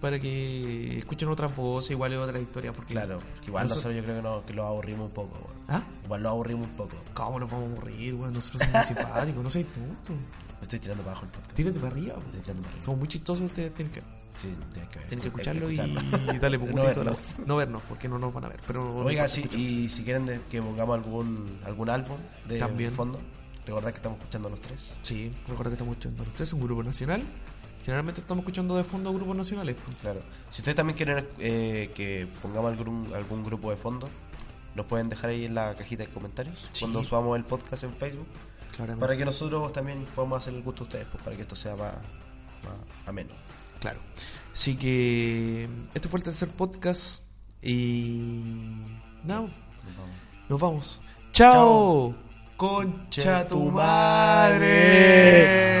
para que escuchen otras voces, igual otras historias. Porque Claro. Porque igual Noso- nosotros yo creo que, no, que lo aburrimos un poco. ¿Ah? Igual lo aburrimos un poco. ¿Cómo nos vamos a aburrir, weón? Nosotros somos simpáticos, no seas tonto. Me estoy tirando para abajo el podcast. Tírate para arriba, Me estoy tirando para arriba. Somos muy chistosos, ustedes tienen que, Sí, tienes que ver. tienen que escucharlo y No putito a la- vernos. No vernos, porque no nos van a ver. Pero no Oiga, sí, escuchen. y si quieren de- que pongamos algún algún álbum de También. fondo, recordad que estamos escuchando los tres. Sí, recuerda que estamos escuchando los tres, un grupo nacional. Generalmente estamos escuchando de fondo grupos nacionales. pues. Claro. Si ustedes también quieren eh, que pongamos algún, algún grupo de fondo, nos pueden dejar ahí en la cajita de comentarios Sí. cuando subamos el podcast en Facebook, Claramente. para que nosotros también podamos hacer el gusto a ustedes, pues, para que esto sea más, más ameno. Claro. Así que este fue el tercer podcast y no, Nos vamos. nos vamos. Chao. Concha tu madre.